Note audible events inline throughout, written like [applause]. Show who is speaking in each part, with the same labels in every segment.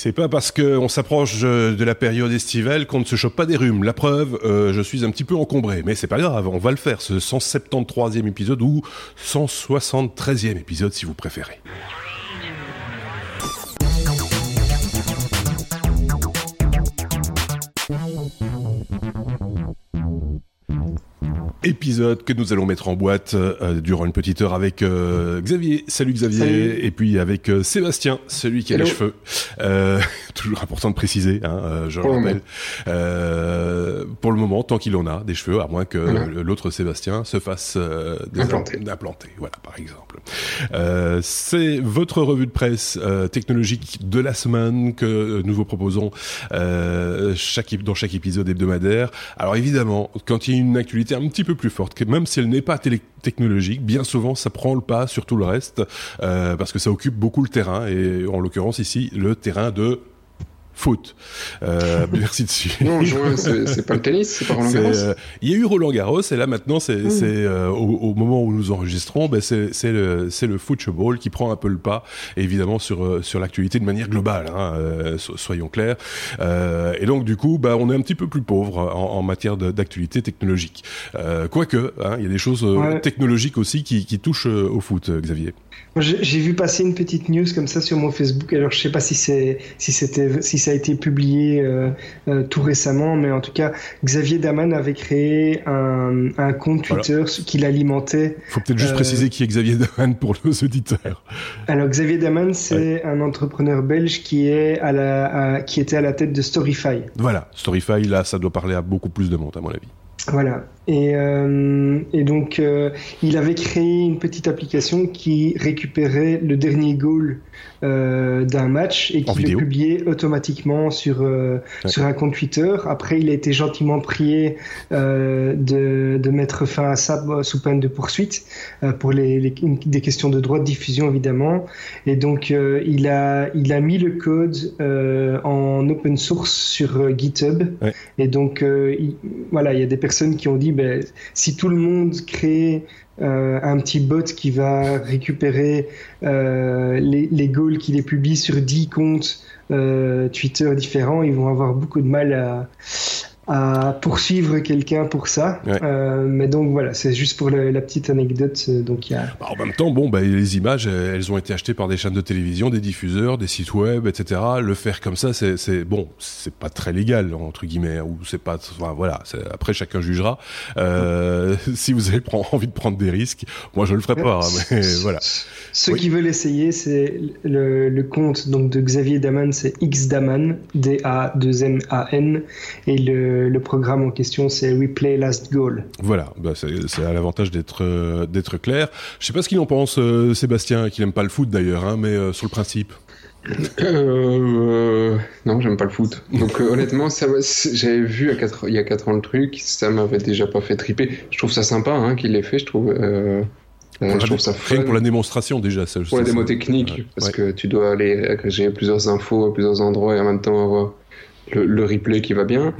Speaker 1: C'est pas parce qu'on s'approche de la période estivale qu'on ne se chope pas des rhumes. La preuve, euh, je suis un petit peu encombré, mais c'est pas grave, on va le faire, ce 173e épisode ou 173e épisode si vous préférez. Épisode que nous allons mettre en boîte euh, durant une petite heure avec euh, Xavier. Salut Xavier. Et puis avec euh, Sébastien, celui qui a les cheveux. [laughs] toujours important de préciser, hein, je le rappelle. pour le moment, tant qu'il en a des cheveux, à moins que l'autre Sébastien se fasse des implanter. Voilà, par exemple. C'est votre revue de presse technologique de la semaine que nous vous proposons chaque, dans chaque épisode hebdomadaire. Alors évidemment, quand il y a une actualité un petit peu plus forte, même si elle n'est pas technologique, bien souvent ça prend le pas sur tout le reste, euh, parce que ça occupe beaucoup le terrain, et en l'occurrence ici, le terrain de foot. Euh, [laughs] merci dessus.
Speaker 2: Non, c'est pas le tennis, c'est pas Roland Garros.
Speaker 1: Euh, il y a eu Roland Garros et là maintenant, c'est mm. euh, au, moment où nous enregistrons, ben c'est le, le football qui prend un peu le pas, évidemment sur euh, sur l'actualité de manière globale. Hein, euh, soyons clairs. et donc du coup, bah, on est un petit peu plus pauvre en, en matière d'actualité technologique. Quoique, hein, il y a des choses technologiques aussi qui, qui touchent au foot, Xavier.
Speaker 3: J'ai vu passer une petite news comme ça sur mon Facebook. Alors je sais pas si c'est si c'était si ça a été publié euh, euh, tout récemment, mais en tout cas Xavier Daman avait créé un, un compte Twitter qu'il alimentait.
Speaker 1: Faut peut-être juste euh, préciser qui est Xavier Daman pour nos auditeurs.
Speaker 3: Alors Xavier Daman, c'est un entrepreneur belge qui est à la qui était à la tête de Storyfy.
Speaker 1: Voilà, Storyfy là, ça doit parler à beaucoup plus de monde à mon avis.
Speaker 3: Voilà. Et, euh, et donc, euh, il avait créé une petite application qui récupérait le dernier goal euh, d'un match et qui le publiait automatiquement sur, sur un compte Twitter. Après, il a été gentiment prié de, de mettre fin à ça sous peine de poursuite pour les, les, des questions de droit de diffusion, évidemment. Et donc, il, a, il a mis le code en open source sur GitHub. Et donc, il, voilà, il y a des personnes qui ont dit ben, si tout le monde crée euh, un petit bot qui va récupérer euh, les, goals qu'il les publie sur 10 comptes euh, Twitter différents, ils vont avoir beaucoup de mal à, à poursuivre quelqu'un pour ça. Euh, mais donc voilà, c'est juste pour la petite anecdote. Euh, donc y a...
Speaker 1: Bah, en même temps, bon, bah, les images, elles ont été achetées par des chaînes de télévision, des diffuseurs, des sites web, etc. Le faire comme ça, c'est bon, c'est pas très légal entre guillemets, ou c'est pas, enfin, voilà. Après, chacun jugera. Euh, [laughs] si vous avez envie de prendre des risques, moi je le ferai pas. Hein, mais [laughs] voilà.
Speaker 3: Ceux qui veulent essayer, c'est le, le, compte donc de Xavier Daman, c'est Xdaman, D-A-2-M-A-N, et le, le, programme en question, c'est Replay Last Goal.
Speaker 1: Voilà, bah c'est à l'avantage d'être euh, d'être clair. Je sais pas ce qu'il en pense, euh, Sébastien, qui n'aime pas le foot d'ailleurs, hein, mais euh, sur le principe. [coughs]
Speaker 2: Euh, non, j'aime pas le foot. Donc honnêtement, j'avais vu il y a 4 ans le truc, ça m'avait déjà pas fait triper. Je trouve ça sympa hein, qu'il l'ait fait, je trouve.
Speaker 1: Euh, je trouve ça fun. pour la démonstration déjà. Ça,
Speaker 2: pour la démo technique, parce que tu dois aller agréger plusieurs infos à plusieurs endroits et en même temps avoir le, le replay qui va bien.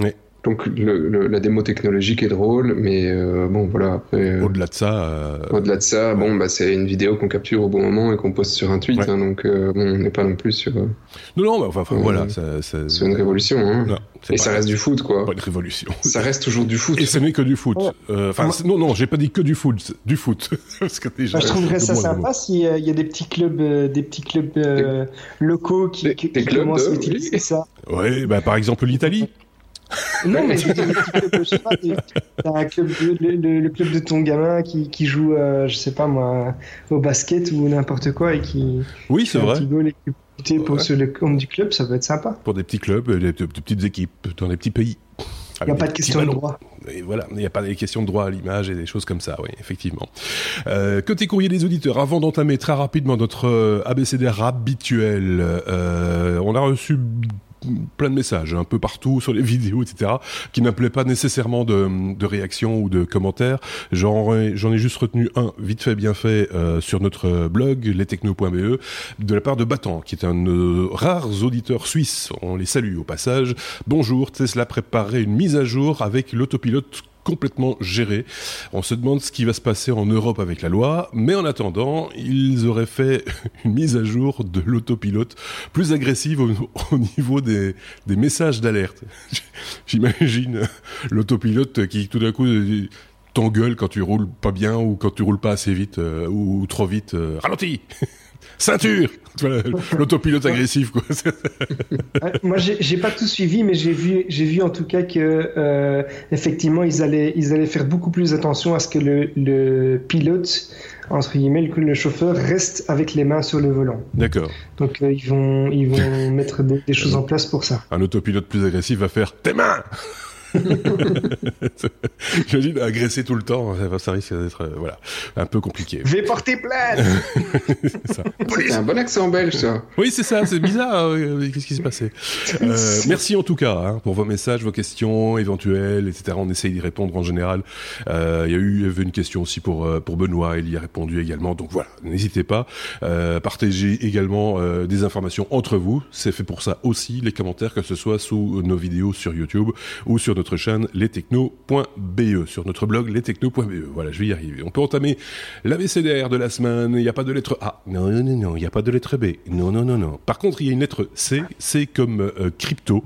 Speaker 2: Donc le, la démo technologique est drôle, mais euh, bon voilà. Après,
Speaker 1: euh, au-delà de ça.
Speaker 2: Euh, au-delà de ça, bon bah c'est une vidéo qu'on capture au bon moment et qu'on poste sur un tweet, hein, donc bon, on n'est pas non plus sur. non
Speaker 1: non, mais enfin, voilà,
Speaker 2: c'est une révolution. Hein. Non, et ça reste du foot quoi.
Speaker 1: Pas une révolution.
Speaker 2: Ça reste toujours du foot.
Speaker 1: Et ce n'est que du foot. Enfin non non, j'ai pas dit que du foot, du foot. [laughs]
Speaker 3: Parce que déjà, je trouverais ça sympa s'il y a des petits clubs, des petits clubs locaux qui, qui, commencent à utiliser ça.
Speaker 1: Oui, bah par exemple l'Italie. [laughs]
Speaker 3: Non, mais je veux dire, le, club le, le, club de ton gamin qui, qui joue, euh, je sais pas moi, au basket ou n'importe quoi et qui.
Speaker 1: Oui, c'est vrai.
Speaker 3: Un pour sur le compte du club, ça peut être sympa.
Speaker 1: Pour des petits clubs, des, de, petites équipes, dans des petits pays.
Speaker 3: Il n'y a pas de question de droit.
Speaker 1: Et voilà, il n'y a pas de question de droit à l'image et des choses comme ça, oui, effectivement. Euh, côté courrier des auditeurs, avant d'entamer très rapidement notre euh, ABCDR habituel, euh, on a reçu plein de messages un peu partout sur les [laughs] vidéos, etc., qui n'appelaient pas nécessairement de, de réactions ou de commentaires. J'en ai, juste retenu un vite fait, bien fait, euh, sur notre blog, lestechno.be, de la part de Battant, qui est un de nos rares auditeurs suisses. On les salue au passage. Bonjour, Tesla préparait une mise à jour avec l'autopilote complètement géré. On se demande ce qui va se passer en Europe avec la loi, mais en attendant, ils auraient fait [laughs] une mise à jour de l'autopilote plus agressive au, [laughs] niveau des, des messages d'alerte. [laughs] J'imagine l'autopilote qui tout d'un coup t'engueule quand tu roules pas bien ou quand tu roules pas assez vite euh, ou trop vite. Euh, ralentis Ceinture [laughs] L'autopilote agressif, quoi. [laughs]
Speaker 3: Moi, j'ai pas tout suivi, mais j'ai vu, j'ai vu en tout cas que euh, effectivement, ils allaient, ils allaient faire beaucoup plus attention à ce que le, le pilote, entre guillemets, le, le chauffeur reste avec les mains sur le volant.
Speaker 1: D'accord.
Speaker 3: Donc ils vont, ils vont [laughs] mettre des, choses en place pour ça.
Speaker 1: Un autopilote plus agressif va faire tes mains. [laughs] J'imagine agresser tout le temps, ça risque d'être euh, voilà, un peu compliqué.
Speaker 3: Je vais porter plainte [laughs]
Speaker 2: C'est un bon accent belge, ça.
Speaker 1: Oui, c'est ça, c'est bizarre. Euh, qu'est-ce qui s'est passé [laughs] euh, Merci en tout cas hein, pour vos messages, vos questions éventuelles, etc. On essaye d'y répondre en général. Il y a eu, une question aussi pour, pour Benoît, il y a répondu également. Donc voilà, n'hésitez pas. partagez également des informations entre vous. C'est fait pour ça aussi, les commentaires, que ce soit sous nos vidéos sur YouTube ou sur notre chaîne lestechno.be, sur notre blog lestechno.be. Voilà, je vais y arriver. On peut entamer l'ABCDR de la semaine. Il n'y a pas de lettre A. Non, non, non, non. Il n'y a pas de lettre B. Non, non, non, non. Par contre, il y a une lettre C. C comme euh, crypto,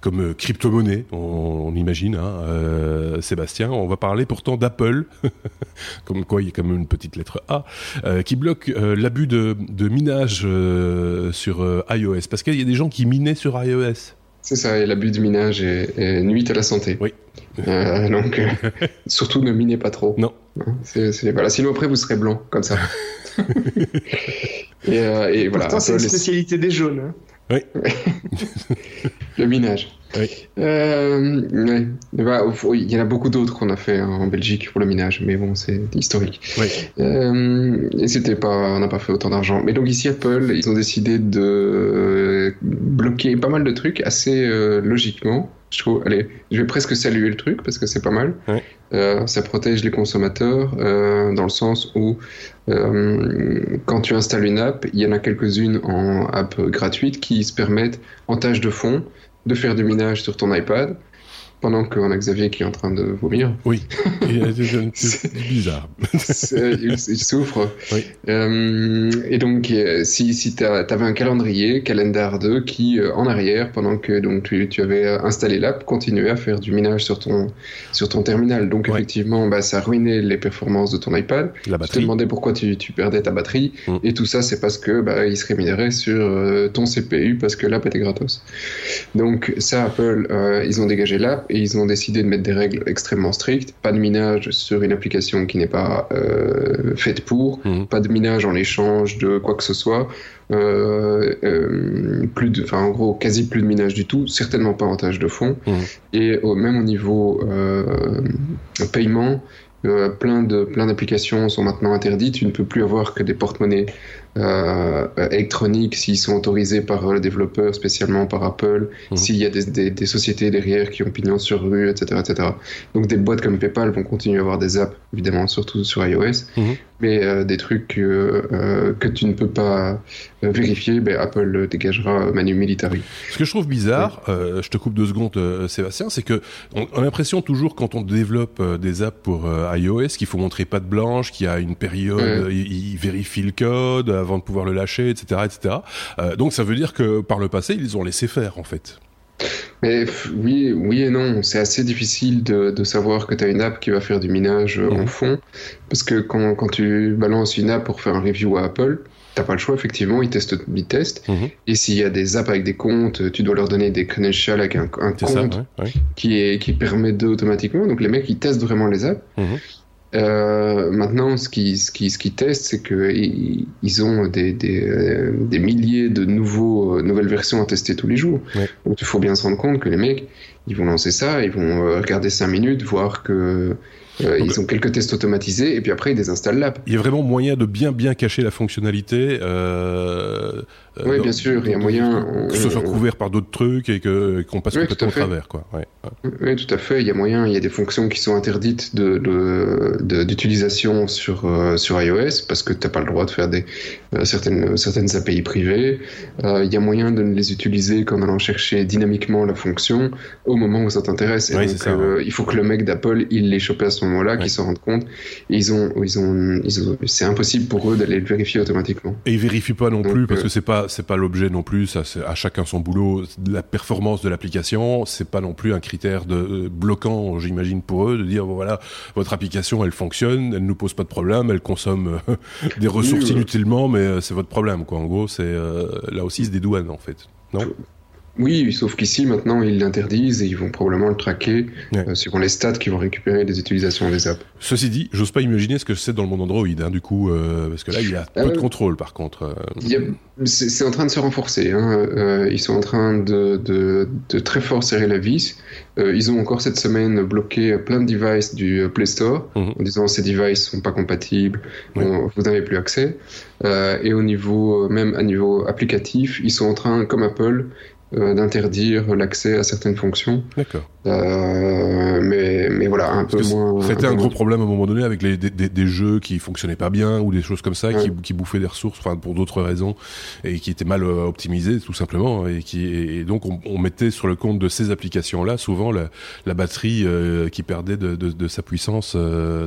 Speaker 1: comme euh, crypto-monnaie, on, imagine, hein, euh, Sébastien. On va parler pourtant d'Apple, [laughs] comme quoi il y a quand même une petite lettre A, qui bloque l'abus de, minage sur iOS. Parce qu'il y a des gens qui minaient sur iOS.
Speaker 2: C'est ça, et l'abus de minage est, nuit à la santé.
Speaker 1: Oui.
Speaker 2: Euh, donc, euh, [laughs] surtout ne minez pas trop.
Speaker 1: Non.
Speaker 2: Hein, voilà. Sinon, après, vous serez blanc, comme ça. [laughs]
Speaker 3: et, euh, et voilà. Pourtant, c'est une spécialité des jaunes. Hein.
Speaker 1: Oui. [laughs]
Speaker 2: le minage.
Speaker 1: Oui.
Speaker 2: Euh, bah, il y en a beaucoup d'autres qu'on a fait en Belgique pour le minage, mais bon, c'est historique.
Speaker 1: Oui.
Speaker 2: Euh, et c'était pas, on n'a pas fait autant d'argent. Mais donc ici, Apple, ils ont décidé de bloquer pas mal de trucs assez euh, logiquement. Je trouve, allez, je vais presque saluer le truc parce que c'est pas mal. Euh, ça protège les consommateurs euh, dans le sens où euh, quand tu installes une app, il y en a quelques-unes en app gratuite qui se permettent en tâche de fond de faire du minage sur ton iPad pendant qu'on a Xavier qui est en train de vomir.
Speaker 1: Oui, [laughs] c'est bizarre.
Speaker 2: il, souffre.
Speaker 1: Oui.
Speaker 2: Euh, et donc, euh, si, si tu avais un calendrier, Calendar 2, qui euh, en arrière, pendant que donc, tu, tu avais installé l'app, continuait à faire du minage sur ton, sur ton terminal. Donc, effectivement, bah, ça ruinait les performances de ton iPad.
Speaker 1: La
Speaker 2: batterie. Tu te demandais pourquoi tu, tu perdais ta batterie. Mm. Et tout ça, c'est parce que bah, il se rémunérait sur ton CPU parce que l'app était gratos. Donc, ça, Apple, ils ont dégagé l'app et ils ont décidé de mettre des règles extrêmement strictes. Pas de minage sur une application qui n'est pas euh, faite pour, mhm. pas de minage en échange de quoi que ce soit. Euh, euh, plus de, enfin en gros quasi plus de minage du tout, certainement pas en tâche de fond. Mhm. Et au, même au niveau paiement, plein de plein d'applications sont maintenant interdites. Tu ne peux plus avoir que des porte-monnaies euh, électroniques s'ils sont autorisés par le développeur, spécialement par Apple, mhm. s'il y a des, des, sociétés derrière qui ont pignon sur rue, etc., etc. Donc des boîtes comme PayPal vont continuer à avoir des apps, évidemment, surtout sur iOS, mhm. mais euh, des trucs euh, que tu ne peux pas vérifier, ben, Apple dégagera manu militari.
Speaker 1: Ce que je trouve bizarre, je te coupe deux secondes, Sébastien, c'est que on, a l'impression toujours quand on développe des apps pour iOS qu'il faut montrer patte blanche, qu'il y a une période, il, il vérifie le code avant de pouvoir le lâcher, etc., etc. Euh, donc ça veut dire que par le passé, ils ont laissé faire en fait.
Speaker 2: Mais oui, oui et non. C'est assez difficile de, savoir que tu as une app qui va faire du minage euh, en mhm. fond. Parce que quand, quand, tu balances une app pour faire un review à Apple, t'as pas le choix, effectivement, ils testent. Ils testent. Mhm. Et s'il y a des apps avec des comptes, tu dois leur donner des credentials avec un, compte Qui, est, qui permet d'automatiquement. Donc les mecs, ils testent vraiment les apps. Mhm. Euh, maintenant, ce qu'ils ce qui, ce qui testent, c'est qu'ils ils ont des, des, euh, des, milliers de nouveaux, euh, nouvelles versions à tester tous les jours. Donc il faut bien se rendre compte que les mecs, ils vont lancer ça, ils vont regarder 5 minutes, voir que euh, ils ont quelques tests automatisés et puis après ils désinstallent l'app.
Speaker 1: Il y a vraiment moyen de bien bien cacher la fonctionnalité. Euh,
Speaker 2: euh oui, bien sûr, il y a moyen.
Speaker 1: Que ce soit couvert par d'autres trucs et que qu'on passe oui, complètement au travers, quoi. Ouais.
Speaker 2: Oui, tout à fait. Il y a moyen. Il y a des fonctions qui sont interdites de d'utilisation sur euh, sur iOS parce que tu n'as pas le droit de faire des certaines certaines API privées. il y a moyen de ne les utiliser qu'en allant chercher dynamiquement la fonction au moment où ça t'intéresse. il faut que le mec d'Apple, il les chope à ce moment-là, qu'ils s'en rendent compte. Et ils ont, ils ont, c'est impossible pour eux d'aller le vérifier automatiquement.
Speaker 1: Et ils vérifient pas non plus parce que c'est pas, c'est pas l'objet non plus. Ça, c'est à chacun son boulot. La performance de l'application, c'est pas non plus un critère de bloquant, j'imagine pour eux, de dire voilà, votre application, elle fonctionne, elle nous pose pas de problème, elle consomme [laughs] des ressources inutilement, mais c'est votre problème, quoi. En gros, c'est là aussi, c'est des douanes, en fait. Non?
Speaker 2: Oui, sauf qu'ici, maintenant, ils l'interdisent et ils vont probablement le traquer euh, suivant les stats qu'ils vont récupérer des utilisations des apps.
Speaker 1: Ceci dit, j'ose pas imaginer ce que c'est dans le monde Android, hein, du coup, euh, parce que là, il y a peu de euh, contrôle, par contre.
Speaker 2: C'est en train de se renforcer. Hein. ils sont en train de, de, de, très fort serrer la vis. ils ont encore cette semaine bloqué plein de devices du Play Store mhm. en disant ces devices sont pas compatibles, vous n'avez plus accès. et au niveau, même à niveau applicatif, ils sont en train, comme Apple, euh, d'interdire l'accès à certaines fonctions.
Speaker 1: D'accord.
Speaker 2: Euh, mais, mais voilà, un peu moins.
Speaker 1: C'était un gros problème à un moment donné avec les, des, des, jeux qui fonctionnaient pas bien ou des choses comme ça, qui, qui bouffaient des ressources, enfin pour d'autres raisons, et qui étaient mal euh, optimisés tout simplement, et qui et donc on, on mettait sur le compte de ces applications-là souvent la, la batterie qui perdait de, de, de, sa puissance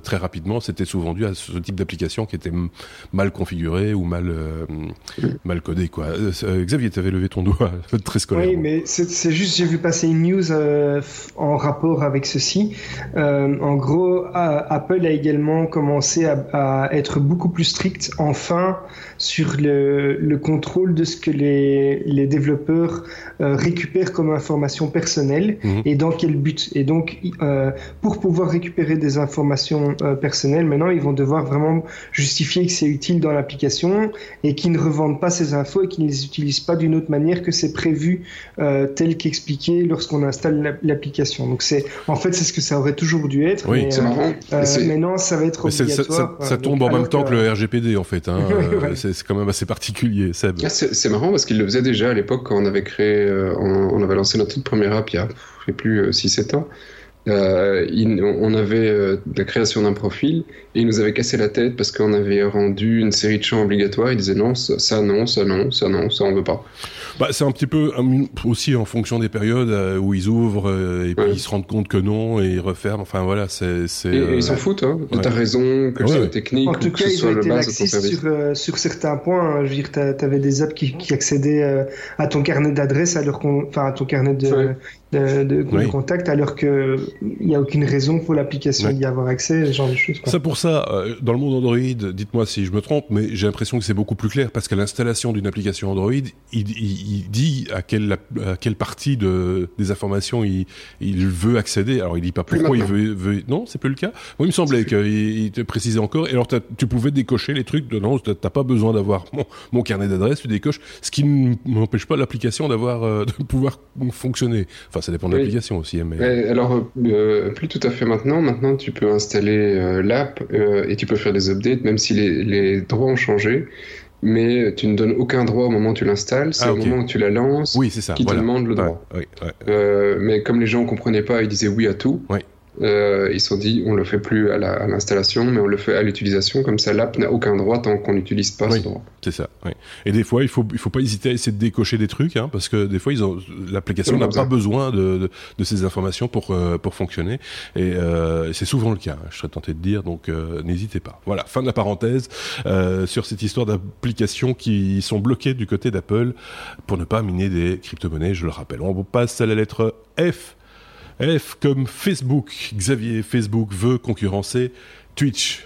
Speaker 1: très rapidement. C'était souvent dû à ce type d'application qui était mal configurée ou mal mal codée quoi. Xavier, tu avais levé ton doigt [laughs] très scolaire.
Speaker 3: Oui, mais c'est juste, j'ai vu passer une news euh, en rapport avec ceci. Euh, en gros, Apple a également commencé à, à, être beaucoup plus strict, enfin, sur le, le contrôle de ce que les, les développeurs euh, récupèrent comme information personnelle mhm. et dans quel but. Et donc, euh, pour pouvoir récupérer des informations personnelles, maintenant, ils vont devoir vraiment justifier que c'est utile dans l'application et qu'ils ne revendent pas ces infos et qu'ils ne les utilisent pas d'une autre manière que c'est prévu tel qu'expliqué lorsqu'on installe l'application. Donc c'est, en fait, c'est ce que ça aurait toujours dû être.
Speaker 1: Oui, c'est
Speaker 3: marrant. Euh, mais non, ça va être obligatoire.
Speaker 1: Ça, ça, tombe en même temps que, le RGPD en fait. Hein. [laughs] c'est quand même assez particulier.
Speaker 2: Ah, c'est marrant parce qu'il le faisait déjà à l'époque quand on avait créé, euh, on, avait lancé notre toute première app il y a, je sais plus, 6-7 ans. Euh, on avait euh, la création d'un profil et il nous avait cassé la tête parce qu'on avait rendu une série de champs obligatoires. Il disait non, ça, non, ça non, ça non, ça on veut pas.
Speaker 1: Bah, c'est un petit peu aussi en fonction des périodes euh, où ils ouvrent et puis ils se rendent compte que non et ils referment. Enfin voilà, c'est.
Speaker 2: Et, ils s'en foutent. Hein. T'as raison, que ce soit technique
Speaker 3: en tout cas,
Speaker 2: ils
Speaker 3: ont été laxistes sur, sur certains points. Hein. Je veux dire, t'avais des apps qui, qui accédaient à ton carnet d'adresse alors qu'on, enfin à ton carnet de, de, de, contact alors que il n'y a aucune raison pour l'application d'y avoir accès, ce genre de choses.
Speaker 1: C'est pour ça, euh, dans le monde Android, dites-moi si je me trompe, mais j'ai l'impression que c'est beaucoup plus clair parce qu'à l'installation d'une application Android, il, il, dit à quelle, à quelle partie de, des informations il, il veut accéder. Alors il dit pas pourquoi il veut, veut... Non, c'est plus le cas. Moi, il me semblait qu'il te précisait encore. Et alors tu pouvais décocher les trucs de non, t'as pas besoin d'avoir mon, mon, carnet d'adresse, tu décoches, ce qui n'empêche pas l'application d'avoir euh, de pouvoir fonctionner. Enfin, ça dépend de l'application aussi. Hein,
Speaker 2: mais... alors, euh, plus tout à fait maintenant. Maintenant, tu peux installer euh, l'app euh, et tu peux faire des updates, même si les, les, droits ont changé. Mais tu ne donnes aucun droit au moment où tu l'installes, c'est ah, au moment où tu la lances
Speaker 1: oui, ça.
Speaker 2: qui te demande le droit. mais comme les gens ne comprenaient pas, ils disaient oui à tout. Euh, ils se sont dit on le fait plus à l'installation, mais on le fait à l'utilisation. Comme ça, l'app n'a aucun droit tant qu'on n'utilise pas ce droit.
Speaker 1: C'est ça. Oui. Et des fois, il faut il faut pas hésiter à essayer de décocher des trucs, hein, parce que des fois, l'application n'a pas besoin de, de, de, ces informations pour euh, pour fonctionner. Et euh, c'est souvent le cas. Hein, je serais tenté de dire. Donc, n'hésitez pas. Voilà. Fin de la parenthèse sur cette histoire d'applications qui sont bloquées du côté d'Apple pour ne pas miner des crypto-monnaies. Je le rappelle. On passe à la lettre F F comme Facebook. Xavier, Facebook veut concurrencer Twitch.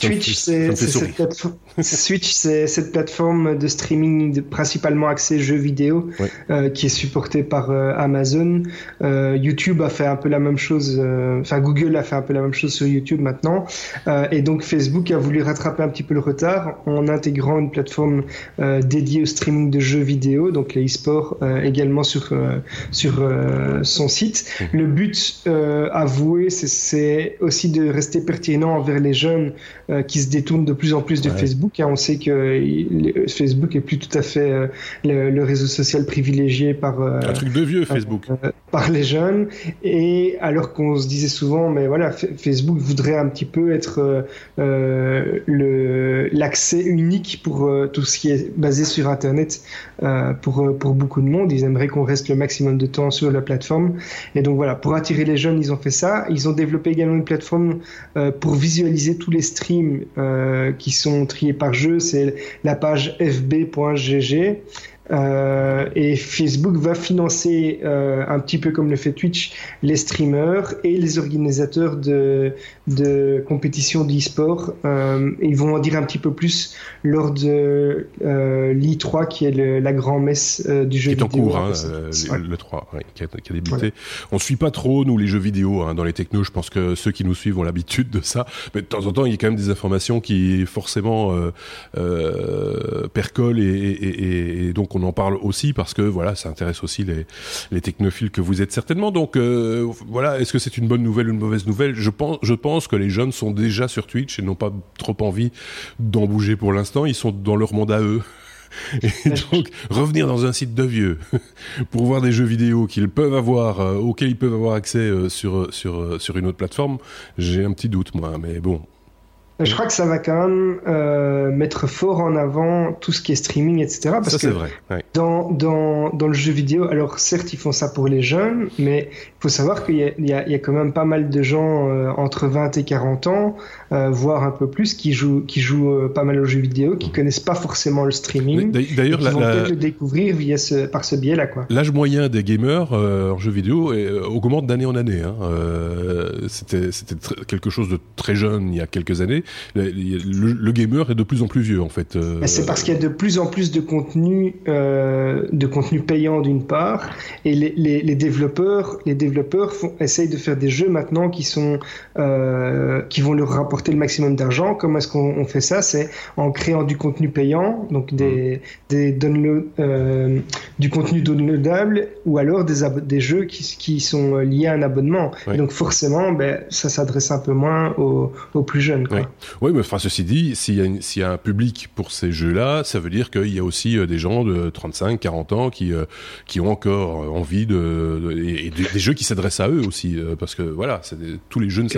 Speaker 3: Twitch, c'est cette, Switch, c'est cette plateforme de streaming principalement axée jeux vidéo euh, qui est supportée par euh, Amazon. Euh, YouTube a fait un peu la même chose, euh, enfin Google a fait un peu la même chose sur YouTube maintenant. Euh, et donc Facebook a voulu rattraper un petit peu le retard en intégrant une plateforme dédiée au streaming de jeux vidéo, donc les e-sports également sur, sur son site. Mmh. Le but avoué, c'est aussi de rester pertinent envers les jeunes qui se détournent de plus en plus de Facebook Facebook. Hein. On sait que Facebook est plus tout à fait le, réseau social privilégié par
Speaker 1: un truc de vieux Facebook
Speaker 3: par les jeunes. Et alors qu'on se disait souvent, mais voilà, Facebook voudrait un petit peu être le l'accès unique pour tout ce qui est basé sur Internet pour pour beaucoup de monde. Ils aimeraient qu'on reste le maximum de temps sur la plateforme. Et donc voilà, pour attirer les jeunes, ils ont fait ça. Ils ont développé également une plateforme euh, pour visualiser tous les streams euh, qui sont triés par jeu. C'est la page fb.gg. Euh, et Facebook va financer euh, un petit peu comme le fait Twitch les streamers et les organisateurs de, de compétitions d'e-sport. Euh, ils vont en dire un petit peu plus lors de euh, l'I3 qui est la grand messe euh, du jeu
Speaker 1: vidéo.
Speaker 3: Qui est en
Speaker 1: cours, hein, le 3, qui, a, qui, a, débuté. On suit pas trop nous les jeux vidéo hein, dans les technos. Je pense que ceux qui nous suivent ont l'habitude de ça. Mais de temps en temps, il y a quand même des informations qui forcément percolent et, et, et, et donc on en parle aussi parce que voilà, ça intéresse aussi les, les technophiles que vous êtes certainement. Donc euh, voilà, est-ce que c'est une bonne nouvelle ou une mauvaise nouvelle? Je pense, je pense que les jeunes sont déjà sur Twitch et n'ont pas trop envie d'en bouger pour l'instant. Ils sont dans leur monde à eux. [laughs] Et donc, revenir dans un site de vieux [laughs] pour voir des jeux vidéo qu'ils peuvent avoir, euh, auxquels ils peuvent avoir accès euh, sur, sur, sur une autre plateforme, j'ai un petit doute, moi. Mais bon,
Speaker 3: je crois que ça va quand même euh, mettre fort en avant tout ce qui est streaming, etc. Parce
Speaker 1: ça,
Speaker 3: que
Speaker 1: vrai.
Speaker 3: dans, dans, dans le jeu vidéo, alors certes, ils font ça pour les jeunes, mais il faut savoir qu'il y, y, y, a quand même pas mal de gens euh, entre 20 et 40 ans, euh, voire un peu plus, qui jouent, qui jouent pas mal aux jeux vidéo, qui mmh. connaissent pas forcément le streaming.
Speaker 1: D'ailleurs,
Speaker 3: ils vont peut-être le découvrir via ce, par ce biais-là.
Speaker 1: L'âge moyen des gamers en jeux vidéo augmente d'année en année. Hein. C'était quelque chose de très jeune il y a quelques années le, gamer est de plus en plus vieux en fait.
Speaker 3: Euh, c'est parce qu'il y a de plus en plus de contenu, euh, de contenu payant d'une part, et les, les, développeurs, les développeurs font, essayent de faire des jeux maintenant qui sont, euh, qui vont leur rapporter le maximum d'argent. Comment est-ce qu'on fait ça? C'est en créant du contenu payant, donc des, mmh. des download, du contenu downloadable, ou alors des, des jeux qui, qui sont liés à un abonnement. donc forcément, ben, ça s'adresse un peu moins aux, aux plus jeunes. Quoi.
Speaker 1: Oui, mais enfin, ceci dit, s'il y, y, a un public pour ces jeux-là, ça veut dire qu'il y a aussi euh, des gens de 35, 40 ans qui, euh, qui ont encore euh, envie de, et, des jeux qui s'adressent à eux aussi, parce que voilà, tous les jeunes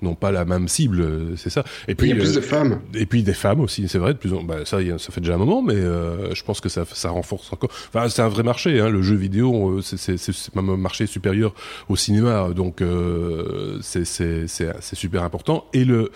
Speaker 1: n'ont pas la même cible, c'est ça.
Speaker 2: Et puis il y a plus de femmes.
Speaker 1: Et puis des femmes aussi, c'est vrai. De plus en, bah, ça, ça fait déjà un moment, mais je pense que ça, ça renforce encore. Enfin, c'est un vrai marché. Hein, le jeu vidéo, c'est même un marché supérieur au cinéma, donc c'est super important. Et le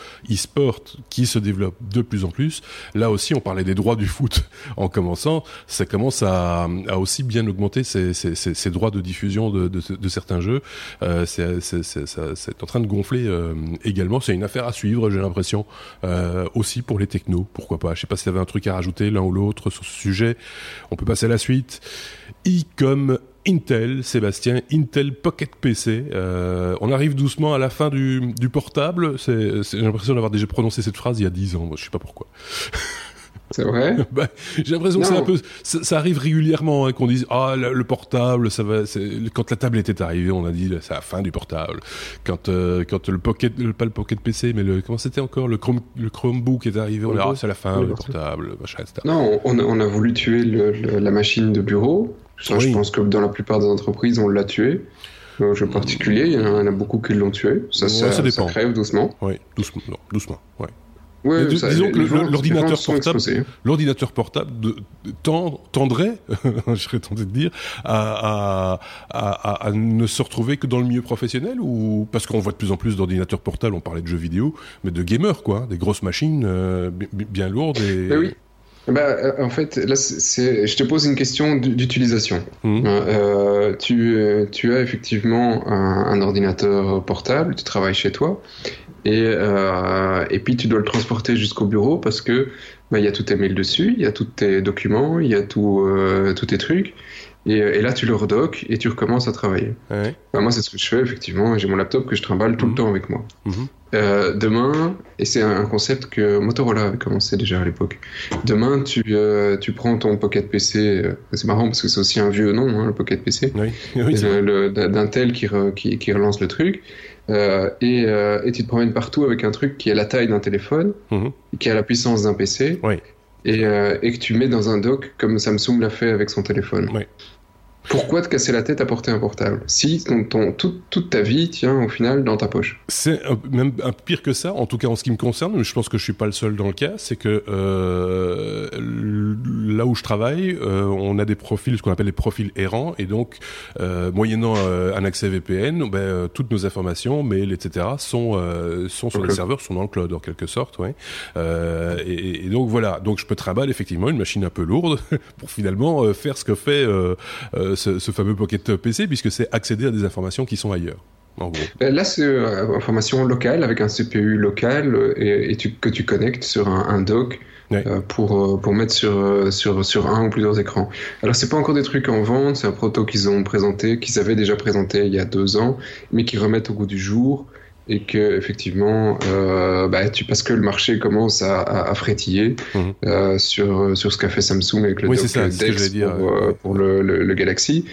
Speaker 1: qui se développe de plus en plus. Là aussi, on parlait des droits du foot [laughs] en commençant. Ça commence à, aussi bien augmenter ces, droits de diffusion de, certains jeux. Euh, c'est en train de gonfler euh, également. C'est une affaire à suivre, j'ai l'impression, euh, aussi pour les technos. Pourquoi pas Je sais pas si tu avais un truc à rajouter l'un ou l'autre sur ce sujet. On peut passer à la suite. I comme Intel, Sébastien, Intel Pocket PC. Euh, on arrive doucement à la fin du, portable. J'ai l'impression d'avoir déjà prononcé cette phrase il y a 10 ans. Je sais pas pourquoi. [laughs]
Speaker 2: C'est vrai? [laughs]
Speaker 1: Bah, j'ai l'impression que c'est un peu, ça, arrive régulièrement hein, qu'on dise ah le, portable, ça va. Quand la tablette est arrivée, on a dit c'est la fin du portable. Quand euh, quand le pocket, pas le pocket PC, mais le comment c'était encore le Chrome, le Chromebook est arrivé, on a dit ah, c'est la fin du portable, machin, etc.
Speaker 2: Non, on, on a voulu tuer la machine de bureau. Je pense que dans la plupart des entreprises, on l'a tué. Au jeu particulier, il y en a, beaucoup qui l'ont tué. Ça, ça, dépend. crève doucement.
Speaker 1: Oui, doucement. doucement ouais. Ouais, disons que l'ordinateur portable, l'ordinateur portable tendrait, [laughs] je serais tenté de dire, à, à, à, ne se retrouver que dans le milieu professionnel ou parce qu'on voit de plus en plus d'ordinateurs portables. On parlait de jeux vidéo, mais de gamers quoi, des grosses machines euh, bien lourdes et.
Speaker 2: Ben oui. Bah, euh, en fait, là, c'est, je te pose une question d'utilisation. Mmh. Hein, euh, tu, tu as effectivement un, un, ordinateur portable, tu travailles chez toi, et, euh, et puis tu dois le transporter jusqu'au bureau parce que bah, il y a tous tes mails dessus, il y a tous tes documents, il y a tout, euh, tous tes trucs. Et, là, tu le redocs et tu recommences à travailler. moi, c'est ce que je fais, effectivement. J'ai mon laptop que je trimballe tout le mhm. temps avec moi. Mhm. Euh, demain, et c'est un concept que Motorola avait commencé déjà à l'époque. Demain, tu, euh, tu prends ton Pocket PC. Euh, c'est marrant parce que c'est aussi un vieux nom, hein, le Pocket PC. Oui. [laughs] D'Intel qui, qui, qui, relance le truc. et, et, tu te promènes partout avec un truc qui a la taille d'un téléphone, mhm. qui a la puissance d'un PC. Et, et, que tu mets dans un dock comme Samsung l'a fait avec son téléphone. Pourquoi te casser la tête à porter un portable Si ton, toute, ta vie tient au final dans ta poche.
Speaker 1: C'est même un, pire que ça, en tout cas en ce qui me concerne, mais je pense que je suis pas le seul dans le cas, c'est que euh, là où je travaille, euh, on a des profils, ce qu'on appelle les profils errants, et donc euh, moyennant un accès VPN, ben, toutes nos informations, mails, etc., sont, sont sur les serveurs, sont dans le cloud en quelque sorte. Ouais. Et, et, donc voilà, donc je peux trimballer effectivement une machine un peu lourde [laughs] pour finalement faire ce que fait ce, fameux Pocket PC, puisque c'est accéder à des informations qui sont ailleurs.
Speaker 2: Ben là, c'est euh, information locale avec un CPU local euh, et, que tu connectes sur un, dock euh, pour, pour mettre sur, sur, sur un ou plusieurs écrans. Alors, c'est pas encore des trucs en vente, c'est un proto qu'ils ont présenté, qu'ils avaient déjà présenté il y a deux ans, mais qui remettent au goût du jour et que effectivement, euh, bah, tu, parce que le marché commence à, à, frétiller mhm. euh, sur sur ce qu'a fait Samsung avec le
Speaker 1: oui, dock ça,
Speaker 2: Dex pour, euh, pour le, le, Galaxy,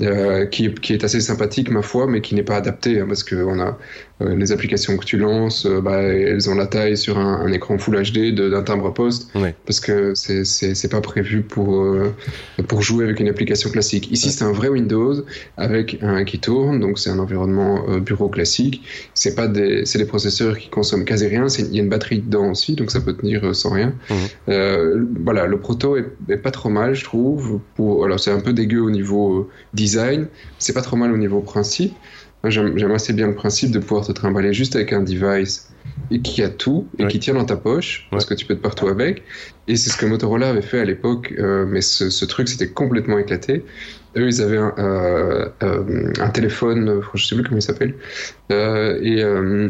Speaker 2: euh, qui, qui est assez sympathique ma foi, mais qui n'est pas adapté hein, parce que on a euh, les applications que tu lances, euh, bah, elles ont la taille sur un, un écran Full HD d'un timbre poste, parce que c'est pas prévu pour pour jouer avec une application classique. Ici, c'est un vrai Windows avec un qui tourne, donc c'est un environnement bureau classique. C'est pas des c'est des processeurs qui consomment quasi rien. Il y a une batterie dedans aussi, donc ça peut tenir sans rien. Voilà, le proto est, est, pas trop mal, je trouve. Pour alors c'est un peu dégueu au niveau design, c'est pas trop mal au niveau principe. J'aime assez bien le principe de pouvoir te trimballer juste avec un device et qui a tout et qui tient dans ta poche parce que tu peux être partout avec. Et c'est ce que Motorola avait fait à l'époque, euh, mais ce, ce truc s'était complètement éclaté. Eux, ils avaient un, euh, euh, un téléphone, je sais plus comment il s'appelle, et,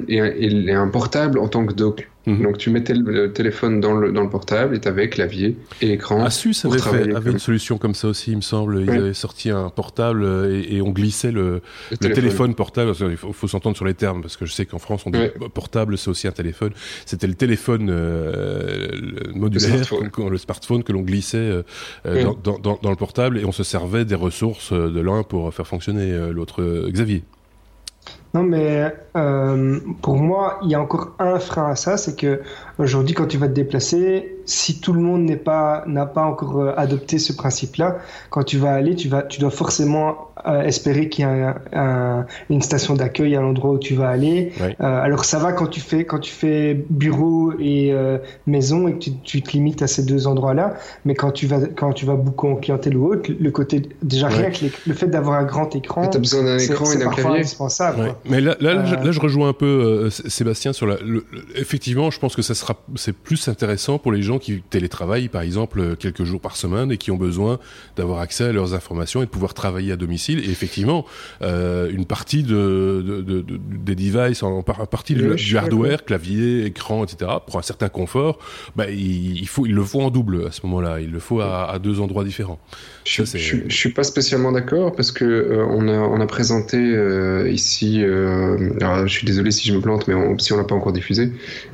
Speaker 2: et, et, un portable en tant que dock. Mhm. Donc tu mettais le téléphone dans le, dans le portable et tu avais clavier et écran.
Speaker 1: Asus avait, fait, avait une solution comme ça aussi, il me semble. Ils avaient sorti un portable et, on glissait le, le, téléphone. portable. Il faut, s'entendre sur les termes parce que je sais qu'en France on dit portable, c'est aussi un téléphone. C'était le téléphone euh, modulaire, le smartphone. [laughs] le smartphone, que l'on glissait euh, euh, dans, dans, dans, le portable et on se servait des ressources de l'un pour faire fonctionner l'autre. Xavier.
Speaker 3: Non, mais euh, pour moi, il y a encore un frein à ça, c'est que aujourd'hui, quand tu vas te déplacer, si tout le monde n'est pas n'a pas encore euh, adopté ce principe-là, quand tu vas aller, tu vas, tu dois forcément euh, espérer qu'il y a un, une station d'accueil à l'endroit où tu vas aller. Euh, alors ça va quand tu fais quand tu fais bureau et maison et que tu, tu, te limites à ces deux endroits-là, mais quand tu vas quand tu vas beaucoup en clientèle ou autre, le côté déjà rien que le fait d'avoir un grand écran,
Speaker 2: as besoin d'un écran et d'un clavier,
Speaker 3: indispensable.
Speaker 1: Mais là, là, là, je rejoins un peu Sébastien sur la. effectivement, je pense que ça sera c'est plus intéressant pour les gens qui télétravaillent, par exemple, quelques jours par semaine et qui ont besoin d'avoir accès à leurs informations et de pouvoir travailler à domicile. Et effectivement, euh, une partie de, de, de, des devices, en partie du, hardware, clavier, écran, etc., pour un certain confort, bah, il, faut, il le faut en double à ce moment-là. Il le faut à, à deux endroits différents.
Speaker 2: Je, je, je, suis pas spécialement d'accord parce que euh, on, a, on a présenté euh, ici, euh, alors je suis désolé si je me plante, mais si on l'a pas encore diffusé,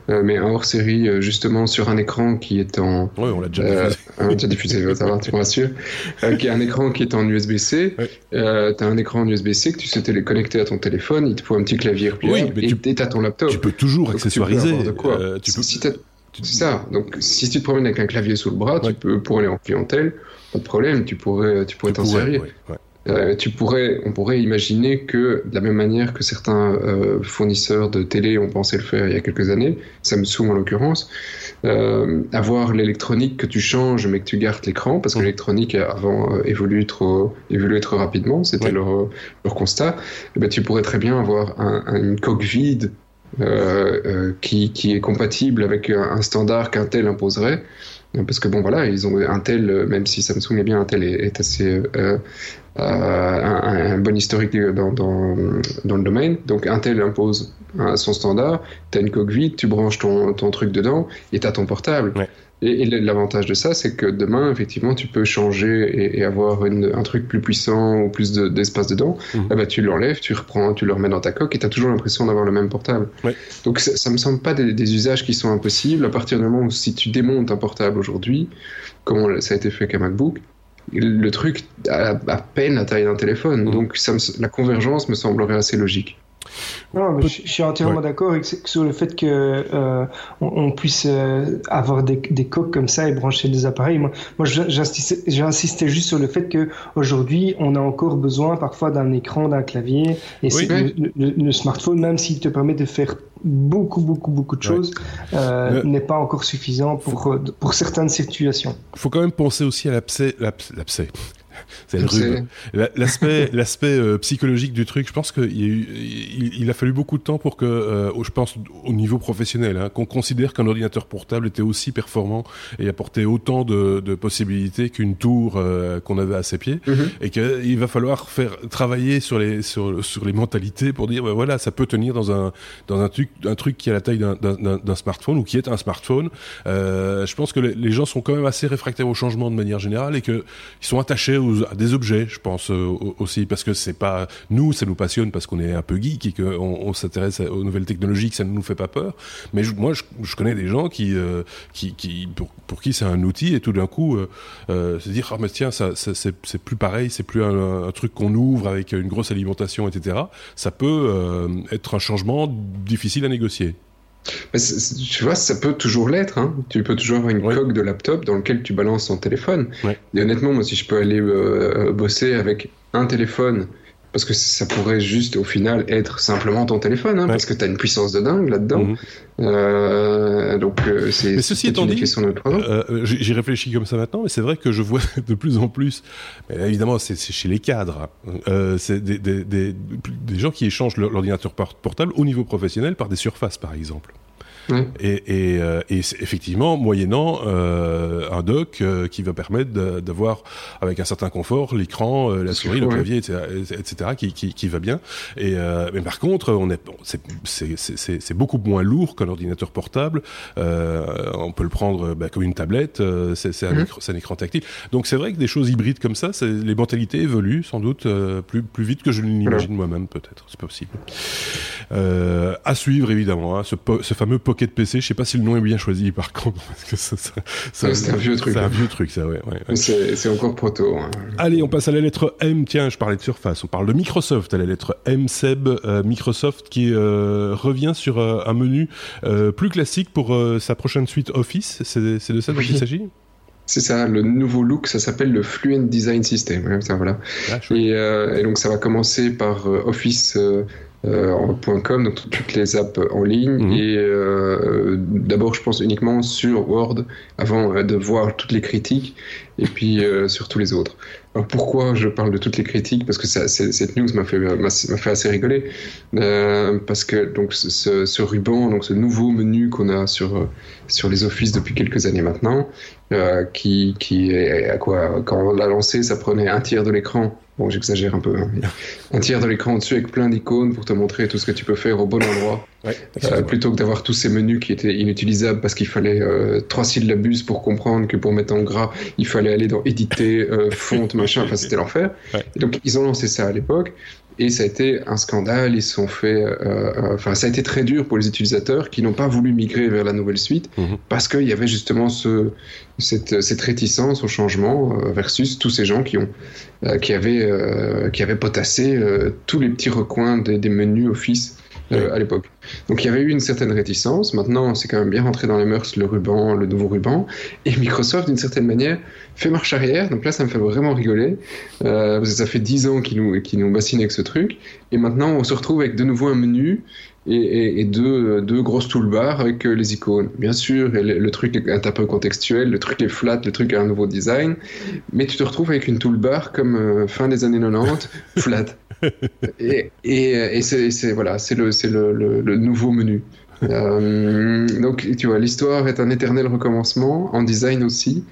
Speaker 2: mais un hors série justement sur un écran qui est en.
Speaker 1: Oui, on l'a déjà diffusé. [laughs] on l'a
Speaker 2: déjà diffusé, ça va, tu me rassures. qui est un écran qui est en USB-C. Tu as un écran en USB-C que tu sais connecter à ton téléphone, il te faut un petit clavier
Speaker 1: oui, mais
Speaker 2: et
Speaker 1: tu
Speaker 2: as ton laptop.
Speaker 1: Tu peux toujours accessoiriser.
Speaker 2: Tu peux, quoi. tu peux... Si c'est ça. Donc, si tu te promènes avec un clavier sous le bras, tu peux, pour aller en clientèle, pas de problème, tu pourrais, tu pourrais t'en servir. Euh, tu pourrais, on pourrait imaginer que de la même manière que certains euh, fournisseurs de télé ont pensé le faire il y a quelques années, Samsung en l'occurrence, euh, avoir l'électronique que tu changes mais que tu gardes l'écran parce que l'électronique avant évolue trop, évoluait trop rapidement, c'était leur, leur constat. Eh ben, tu pourrais très bien avoir un, une coque vide qui, qui, est compatible avec un, standard qu'Intel imposerait parce que bon voilà ils ont un tel même si Samsung est bien un tel est, assez euh, euh, un, bon historique dans, dans, dans, le domaine donc Intel impose son standard tu as une coque vide tu branches ton, ton truc dedans et tu as ton portable Et, l'avantage de ça, c'est que demain, effectivement, tu peux changer et, avoir un truc plus puissant ou plus d'espace dedans. Mhm. Eh ben, tu l'enlèves, tu reprends, tu le remets dans ta coque et tu as toujours l'impression d'avoir le même portable. Donc ça, ne me semble pas des, usages qui sont impossibles à partir du moment où si tu démontes un portable aujourd'hui, comme ça a été fait avec un MacBook, le truc a à peine la taille d'un téléphone. Mhm. Donc ça la convergence me semblerait assez logique.
Speaker 3: Non, mais je, suis entièrement d'accord sur le fait que euh, on, puisse euh, avoir des, des, coques comme ça et brancher des appareils. Moi, moi j'insistais juste sur le fait que aujourd'hui, on a encore besoin parfois d'un écran, d'un clavier, et le, smartphone, même s'il te permet de faire beaucoup, beaucoup, beaucoup de choses, euh, n'est pas encore suffisant pour, pour certaines situations.
Speaker 1: Il faut quand même penser aussi à l'abcès, l'abcès, L'aspect, [laughs] l'aspect euh, psychologique du truc, je pense qu'il il, il, a fallu beaucoup de temps pour que, euh, je pense au niveau professionnel, hein, qu'on considère qu'un ordinateur portable était aussi performant et apportait autant de, de possibilités qu'une tour euh, qu'on avait à ses pieds, mm-hmm. et qu'il va falloir faire travailler sur les sur, sur les mentalités pour dire, ben voilà, ça peut tenir dans un dans un truc un truc qui a la taille d'un smartphone ou qui est un smartphone. je pense que les, les, gens sont quand même assez réfractaires au changement de manière générale et que ils sont attachés aux à des objets, je pense euh, aussi, parce que c'est pas nous, ça nous passionne parce qu'on est un peu geek et qu'on on, s'intéresse aux nouvelles technologies, que ça ne nous fait pas peur. Mais moi, je, connais des gens qui, euh, qui, pour, qui c'est un outil et tout d'un coup euh, se dire ah mais tiens, ça, c'est plus pareil, c'est plus un, truc qu'on ouvre avec une grosse alimentation, etc. Ça peut être un changement difficile à négocier.
Speaker 2: Mais tu vois, ça peut toujours l'être. Hein. Tu peux toujours avoir une coque de laptop dans lequel tu balances ton téléphone. Et honnêtement, moi, si je peux aller euh, bosser avec un téléphone, parce que ça pourrait juste au final être simplement ton téléphone, hein, parce que tu as une puissance de dingue là-dedans. Mhm. euh, donc euh, c'est.
Speaker 1: Mais ceci étant dit, euh, j'y réfléchis comme ça maintenant, mais c'est vrai que je vois [laughs] de plus en plus. Mais évidemment, c'est chez les cadres. Hein. c'est des, des, des, des, gens qui échangent l'ordinateur portable au niveau professionnel par des surfaces, par exemple. Et, euh, et, effectivement, moyennant euh, un dock euh, qui va permettre d'avoir, avec un certain confort, l'écran, la souris, le clavier, etc., qui, qui, qui, va bien. Et, mais par contre, on est, c'est beaucoup moins lourd qu'un ordinateur portable. on peut le prendre bah, comme une tablette. c'est un, un, écran tactile. Donc c'est vrai que des choses hybrides comme ça, les mentalités évoluent sans doute plus, plus vite que je ne l'imagine moi-même, peut-être. C'est possible. à suivre évidemment, hein, ce, ce fameux Pocket PC. Je sais pas si le nom est bien choisi par [laughs] contre.
Speaker 2: c'est un vieux truc.
Speaker 1: C'est un vieux truc, ça, ouais.
Speaker 2: C'est encore proto. Hein.
Speaker 1: Allez, on passe à la lettre M. Tiens, je parlais de Surface. On parle de Microsoft à la lettre M. Seb, euh, Microsoft qui euh, revient sur euh, un menu plus classique pour sa prochaine suite Office. C'est de ça dont il s'agit?
Speaker 2: C'est ça, le nouveau look, ça s'appelle le Fluent Design System. voilà. Ah, et, et, donc ça va commencer par Office euh, en .com, donc toutes les apps en ligne. Mhm. Et euh, d'abord, je pense uniquement sur Word avant euh, de voir toutes les critiques et puis sur tous les autres. Alors pourquoi je parle de toutes les critiques? Parce que ça, cette news m'a fait, m'a fait assez rigoler. parce que donc ce, ce, ruban, donc ce nouveau menu qu'on a sur sur les offices depuis quelques années maintenant, qui qui est à quoi quand on l'a lancé, ça prenait un tiers de l'écran Bon, j'exagère un peu. Hein, un tiers de l'écran au-dessus avec plein d'icônes pour te montrer tout ce que tu peux faire au bon endroit. Euh, plutôt que d'avoir tous ces menus qui étaient inutilisables parce qu'il fallait euh, trois syllabus pour comprendre que pour mettre en gras, il fallait aller dans éditer, euh, fonte, [laughs] machin. Enfin, c'était l'enfer. Donc, ils ont lancé ça à l'époque. Et ça a été un scandale. Ils sont fait. Euh, euh, enfin, ça a été très dur pour les utilisateurs qui n'ont pas voulu migrer vers la nouvelle suite mhm. parce qu'il y avait justement ce, cette, cette réticence au changement euh, versus tous ces gens qui ont qui avaient qui avaient potassé tous les petits recoins des, des menus Office à l'époque. Donc il y avait eu une certaine réticence. Maintenant, c'est quand même bien rentré dans les mœurs le ruban, le nouveau ruban. Et Microsoft, d'une certaine manière, fait marche arrière. Donc là, ça me fait vraiment rigoler. Euh, parce que ça fait 10 ans qu'ils nous, qu'ils nous bassinent avec ce truc. Et maintenant, on se retrouve avec de nouveau un menu et, et, deux, deux, grosses toolbars avec euh, les icônes. Bien sûr, le, truc est un peu contextuel, le truc est flat, le truc a un nouveau design, mais tu te retrouves avec une toolbar comme euh, fin des années 90, flat. [laughs] Et, et, et c'est voilà, c'est le, le, le, nouveau menu. Euh, donc, tu vois, l'histoire est un éternel recommencement, en design aussi.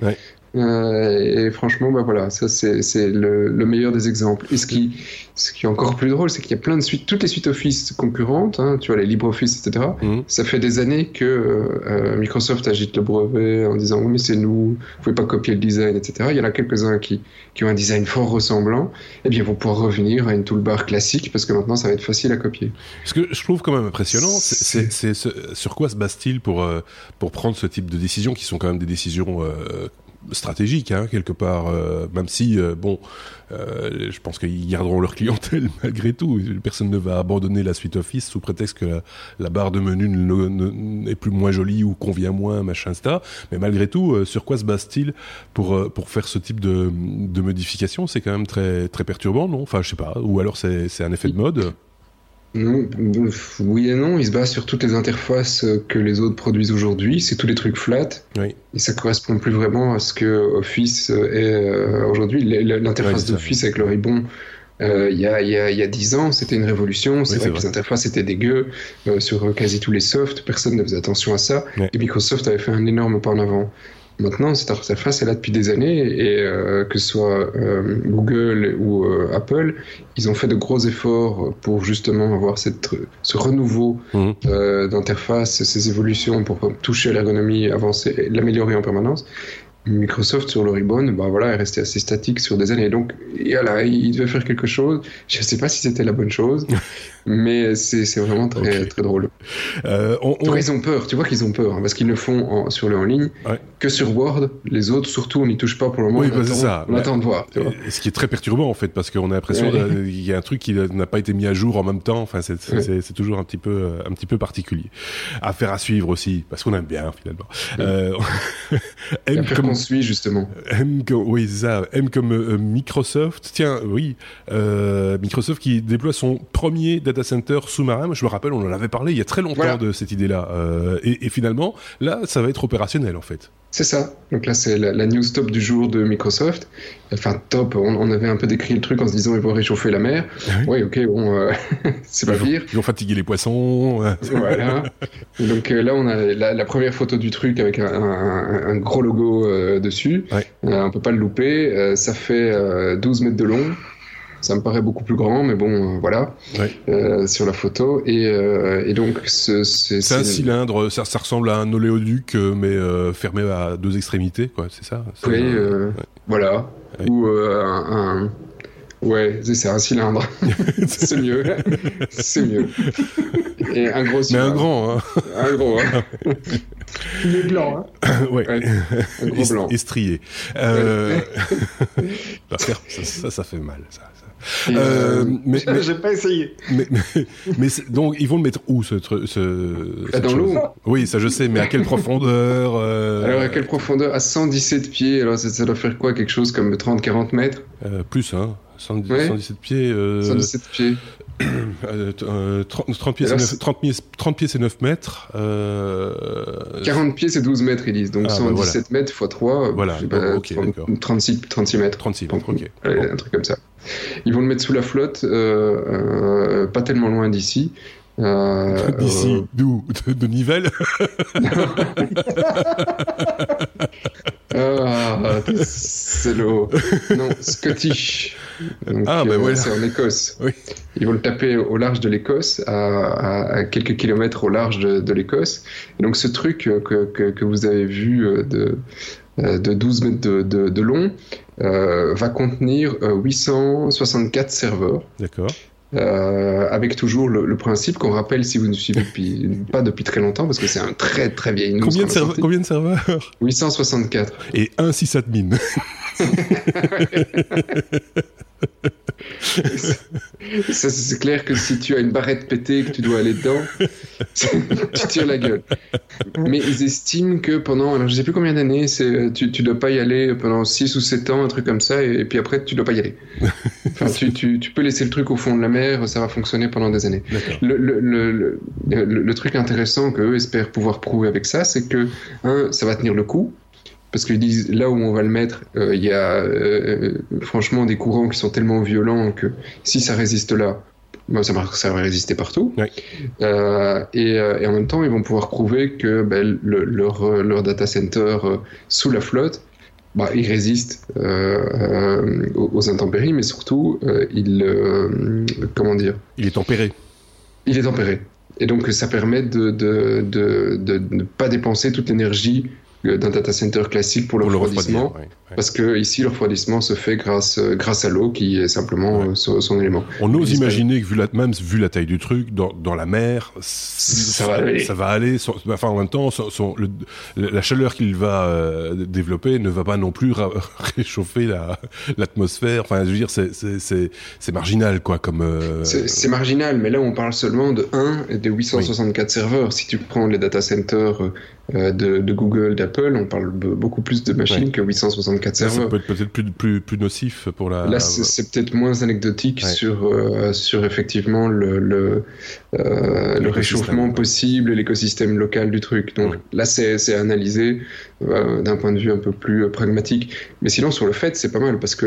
Speaker 2: Euh, et franchement, bah voilà, ça c'est le, le, meilleur des exemples. Et ce qui, ce qui est encore plus drôle, c'est qu'il y a plein de suites, toutes les suites Office concurrentes, hein, tu vois, les LibreOffice, etc. Mhm. Ça fait des années que euh, Microsoft agite le brevet en disant oui, mais c'est nous, vous pouvez pas copier le design, etc. Il y en a quelques-uns qui, qui ont un design fort ressemblant. Et eh bien, vont pouvoir revenir à une toolbar classique parce que maintenant, ça va être facile à copier.
Speaker 1: Ce que je trouve quand même impressionnant, c'est sur quoi se base-t-il pour, euh, pour prendre ce type de décisions qui sont quand même des décisions stratégique hein, quelque part, euh, même si euh, bon, euh, je pense qu'ils garderont leur clientèle [laughs] malgré tout. Personne ne va abandonner la suite Office sous prétexte que la, barre de menu n'est plus moins jolie ou convient moins, machin, etc. Mais malgré tout, sur quoi se base-t-il pour pour faire ce type de, de modification? C'est quand même très très perturbant, non? Enfin, je sais pas. Ou alors c'est un effet de mode?
Speaker 2: Oui et non, il se base sur toutes les interfaces que les autres produisent aujourd'hui. C'est tous les trucs flat. Oui. Et ça correspond plus vraiment à ce que Office est euh, aujourd'hui. L'interface d'Office avec le ribbon, euh, il y, a, y, a, y a 10 ans, c'était une révolution. C'est vrai, que les interfaces étaient dégueu euh, sur quasi tous les softs. Personne ne faisait attention à ça. Et Microsoft avait fait un énorme pas en avant. Maintenant, cette interface est là depuis des années et euh, que ce soit euh, Google ou euh, Apple, ils ont fait de gros efforts pour justement avoir cette, ce renouveau mmh. d'interface, ces évolutions pour toucher à l'ergonomie, avancer, l'améliorer en permanence. Microsoft sur le Ribbon, bah voilà, est resté assez statique sur des années. Donc, voilà, il devait faire quelque chose. Je ne sais pas si c'était la bonne chose, [laughs] mais c'est vraiment très, très drôle. Euh, ils ont peur, tu vois qu'ils ont peur, hein, parce qu'ils le font sur le en ligne que sur Word. Les autres, surtout, on n'y touche pas pour le moment.
Speaker 1: Oui, bah, c'est ça.
Speaker 2: On attend de voir.
Speaker 1: Ce qui est très perturbant, en fait, parce qu'on a l'impression qu'il y a un truc qui n'a pas été mis à jour en même temps. Enfin, c'est toujours un petit peu, euh, un petit peu particulier. Affaire à suivre aussi, parce qu'on aime bien, finalement. Euh, [laughs]
Speaker 2: on suit justement.
Speaker 1: M comme, oui, ça. M comme euh, Microsoft. Tiens, oui, Microsoft qui déploie son premier data center sous-marin. Je me rappelle, on en avait parlé il y a très longtemps de cette idée-là. Euh, et, et, finalement, là, ça va être opérationnel en fait.
Speaker 2: C'est ça. Donc là, c'est la, news top du jour de Microsoft. Enfin, top. On, avait un peu décrit le truc en se disant ils vont réchauffer la mer. Ah oui, ok, bon, euh, [laughs] c'est pas pire.
Speaker 1: Ils vont fatiguer les poissons.
Speaker 2: voilà. Donc euh, là, on a la, première photo du truc avec un, gros logo dessus. Ouais. on peut pas le louper. ça fait 12 mètres de long. Ça me paraît beaucoup plus grand, mais bon, euh, voilà, euh, sur la photo. Et, euh, et donc, c'est
Speaker 1: un cylindre, ça, ça, ressemble à un oléoduc, mais fermé à deux extrémités, quoi, c'est ça?
Speaker 2: Oui, voilà. Ou un, Ouais, c'est un cylindre. [laughs] c'est mieux. c'est mieux. Et un gros cylindre.
Speaker 1: Mais un grand, hein.
Speaker 2: Un gros, hein.
Speaker 3: Il est blanc, hein. [laughs]
Speaker 1: ouais. Un gros blanc. Estrié. Euh... [laughs] ça, ça, ça, fait mal, ça.
Speaker 3: Euh, euh, [laughs] mais, j'ai pas essayé.
Speaker 1: Mais, mais, donc ils vont le mettre où ce, ce
Speaker 2: ah, dans l'eau
Speaker 1: Oui, ça je sais, mais à quelle profondeur euh...
Speaker 2: Alors à quelle profondeur? À 130 pieds. Alors ça, doit faire quoi Quelque chose comme 30-40 mètres?
Speaker 1: Euh, Plus, hein. 117 pieds.
Speaker 2: 117 pieds.
Speaker 1: 30, pieds, 30, pieds, 30 pieds, c'est 9 mètres.
Speaker 2: 40 pieds, c'est 12 mètres, ils disent. Donc 117 ah, bah mètres x 3,
Speaker 1: voilà. Pas, okay,
Speaker 2: 36, 36 mètres.
Speaker 1: 36 mètres, ok.
Speaker 2: Un truc comme ça. Ils vont le mettre sous la flotte, euh, euh, pas tellement loin d'ici.
Speaker 1: Euh, [laughs] d'ici, d'où? De, de, Nivelles? [laughs] [laughs]
Speaker 2: Ah, [laughs] c'est l'eau. Non, Scottish.
Speaker 1: ah, ben voilà.
Speaker 2: C'est en Écosse. Oui. Ils vont le taper au large de l'Écosse, à, quelques kilomètres au large de, l'Écosse. donc ce truc que, que, que, vous avez vu de, de 12 mètres de, de long, euh, va contenir 864 euh, serveurs.
Speaker 1: D'accord.
Speaker 2: Euh, avec toujours le, principe qu'on rappelle si vous ne suivez depuis, pas depuis très longtemps, parce que c'est un très très vieil
Speaker 1: news. Combien de, serveurs, combien de serveurs?
Speaker 2: 864.
Speaker 1: Et un sysadmin. [laughs] [laughs]
Speaker 2: c'est clair que si tu as une barrette pétée et que tu dois aller dedans, [laughs] tu tires la gueule. Mais ils estiment que pendant, alors je sais plus combien d'années, tu, tu dois pas y aller pendant 6 ou 7 ans, un truc comme ça, et, puis après tu dois pas y aller. Enfin, tu, tu, tu, peux laisser le truc au fond de la mer, ça va fonctionner pendant des années. Le, le, le, le, truc intéressant qu'eux espèrent pouvoir prouver avec ça, c'est que, un, ça va tenir le coup parce qu'ils disent là où on va le mettre, euh, il y a euh, franchement des courants qui sont tellement violents que si ça résiste là, ben, ça, ça, va résister partout. Euh, et, et, en même temps, ils vont pouvoir prouver que ben, leur, leur, data center sous la flotte bah, il résiste aux, intempéries, mais surtout, il, comment dire?
Speaker 1: Il est tempéré.
Speaker 2: Il est tempéré. Et donc, ça permet de ne pas dépenser toute l'énergie d'un data center classique pour le refroidissement. Parce que ici, le refroidissement se fait grâce, euh, grâce à l'eau qui est simplement euh, son, élément.
Speaker 1: On ose imaginer que vu la, même vu la taille du truc, dans, dans la mer, ça, va aller. Ça va aller enfin, en même temps, son, la chaleur qu'il va euh, développer ne va pas non plus [laughs] réchauffer l'atmosphère. enfin, je veux dire, c'est marginal, quoi, comme.
Speaker 2: C'est marginal, mais là, on parle seulement de 1 et de 864 serveurs. Si tu prends les data centers de, de, Google, d'Apple, on parle beaucoup plus de machines que 864 ça
Speaker 1: peut être peut-être plus, plus, plus nocif pour la.
Speaker 2: Là, c'est peut-être moins anecdotique sur, euh, sur effectivement le, le, euh, le réchauffement possible et l'écosystème local du truc. Donc là, c'est analysé euh, d'un point de vue un peu plus pragmatique. Mais sinon, sur le fait, c'est pas mal parce que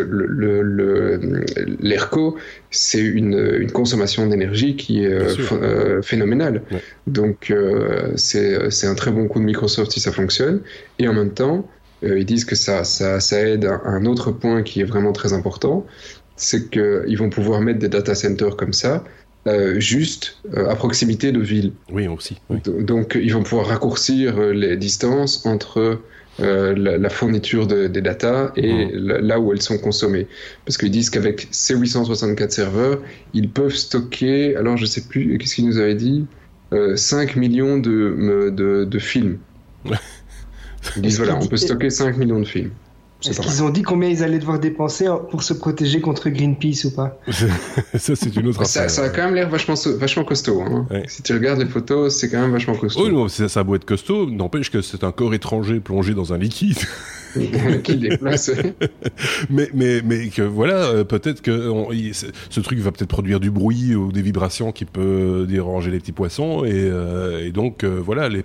Speaker 2: l'ERCO, c'est une, une, consommation d'énergie qui est phénoménale. Donc, c'est un très bon coup de Microsoft si ça fonctionne. Et en même temps, euh, ils disent que ça, ça, ça aide à un autre point qui est vraiment très important, c'est qu'ils vont pouvoir mettre des data centers comme ça euh, juste euh, à proximité de villes.
Speaker 1: Oui, aussi.
Speaker 2: Donc, ils vont pouvoir raccourcir les distances entre la, fourniture de, des data et mmh. là où elles sont consommées. Parce qu'ils disent qu'avec ces 864 serveurs, ils peuvent stocker, alors je sais plus, qu'est-ce qu'ils nous avaient dit 5 millions de, de, de films. [laughs] Ils disent voilà, on peut stocker 5 millions de films.
Speaker 3: Est-ce qu'ils ont dit combien ils allaient devoir dépenser pour se protéger contre Greenpeace ou pas? [laughs]
Speaker 1: Ça, c'est une autre affaire.
Speaker 2: Ça, a quand même l'air vachement, vachement costaud. Hein. Si tu regardes les photos, c'est quand même vachement costaud.
Speaker 1: Oui, non, ça, ça a beau être costaud, n'empêche que c'est un corps étranger plongé dans un liquide. [laughs] [laughs]
Speaker 2: qui déplace. [laughs]
Speaker 1: mais, mais, mais que voilà, euh, peut-être que ce truc va peut-être produire du bruit ou des vibrations qui peut déranger les petits poissons. Et, euh, et donc, euh, voilà, les,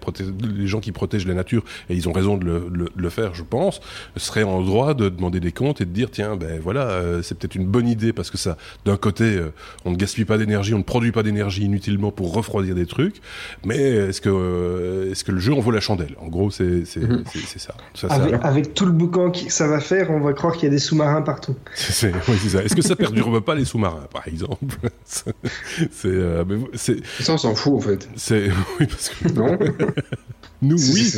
Speaker 1: les gens qui protègent la nature, et ils ont raison de le, le, faire, je pense, seraient en droit de demander des comptes et de dire, tiens, ben voilà, c'est peut-être une bonne idée parce que ça, d'un côté, on ne gaspille pas d'énergie, on ne produit pas d'énergie inutilement pour refroidir des trucs, mais est-ce que, est-ce que le jeu en vaut la chandelle? En gros, c'est c'est ça.
Speaker 3: ça, avec, avec tout le boucan que ça va faire, on va croire qu'il y a des sous-marins partout. [laughs]
Speaker 1: C'est ça. Est-ce que ça perdure pas les sous-marins, par exemple? [laughs] C'est. Euh,
Speaker 2: ça, on s'en fout en fait.
Speaker 1: C'est oui parce que
Speaker 2: non? [laughs]
Speaker 1: Nous, oui.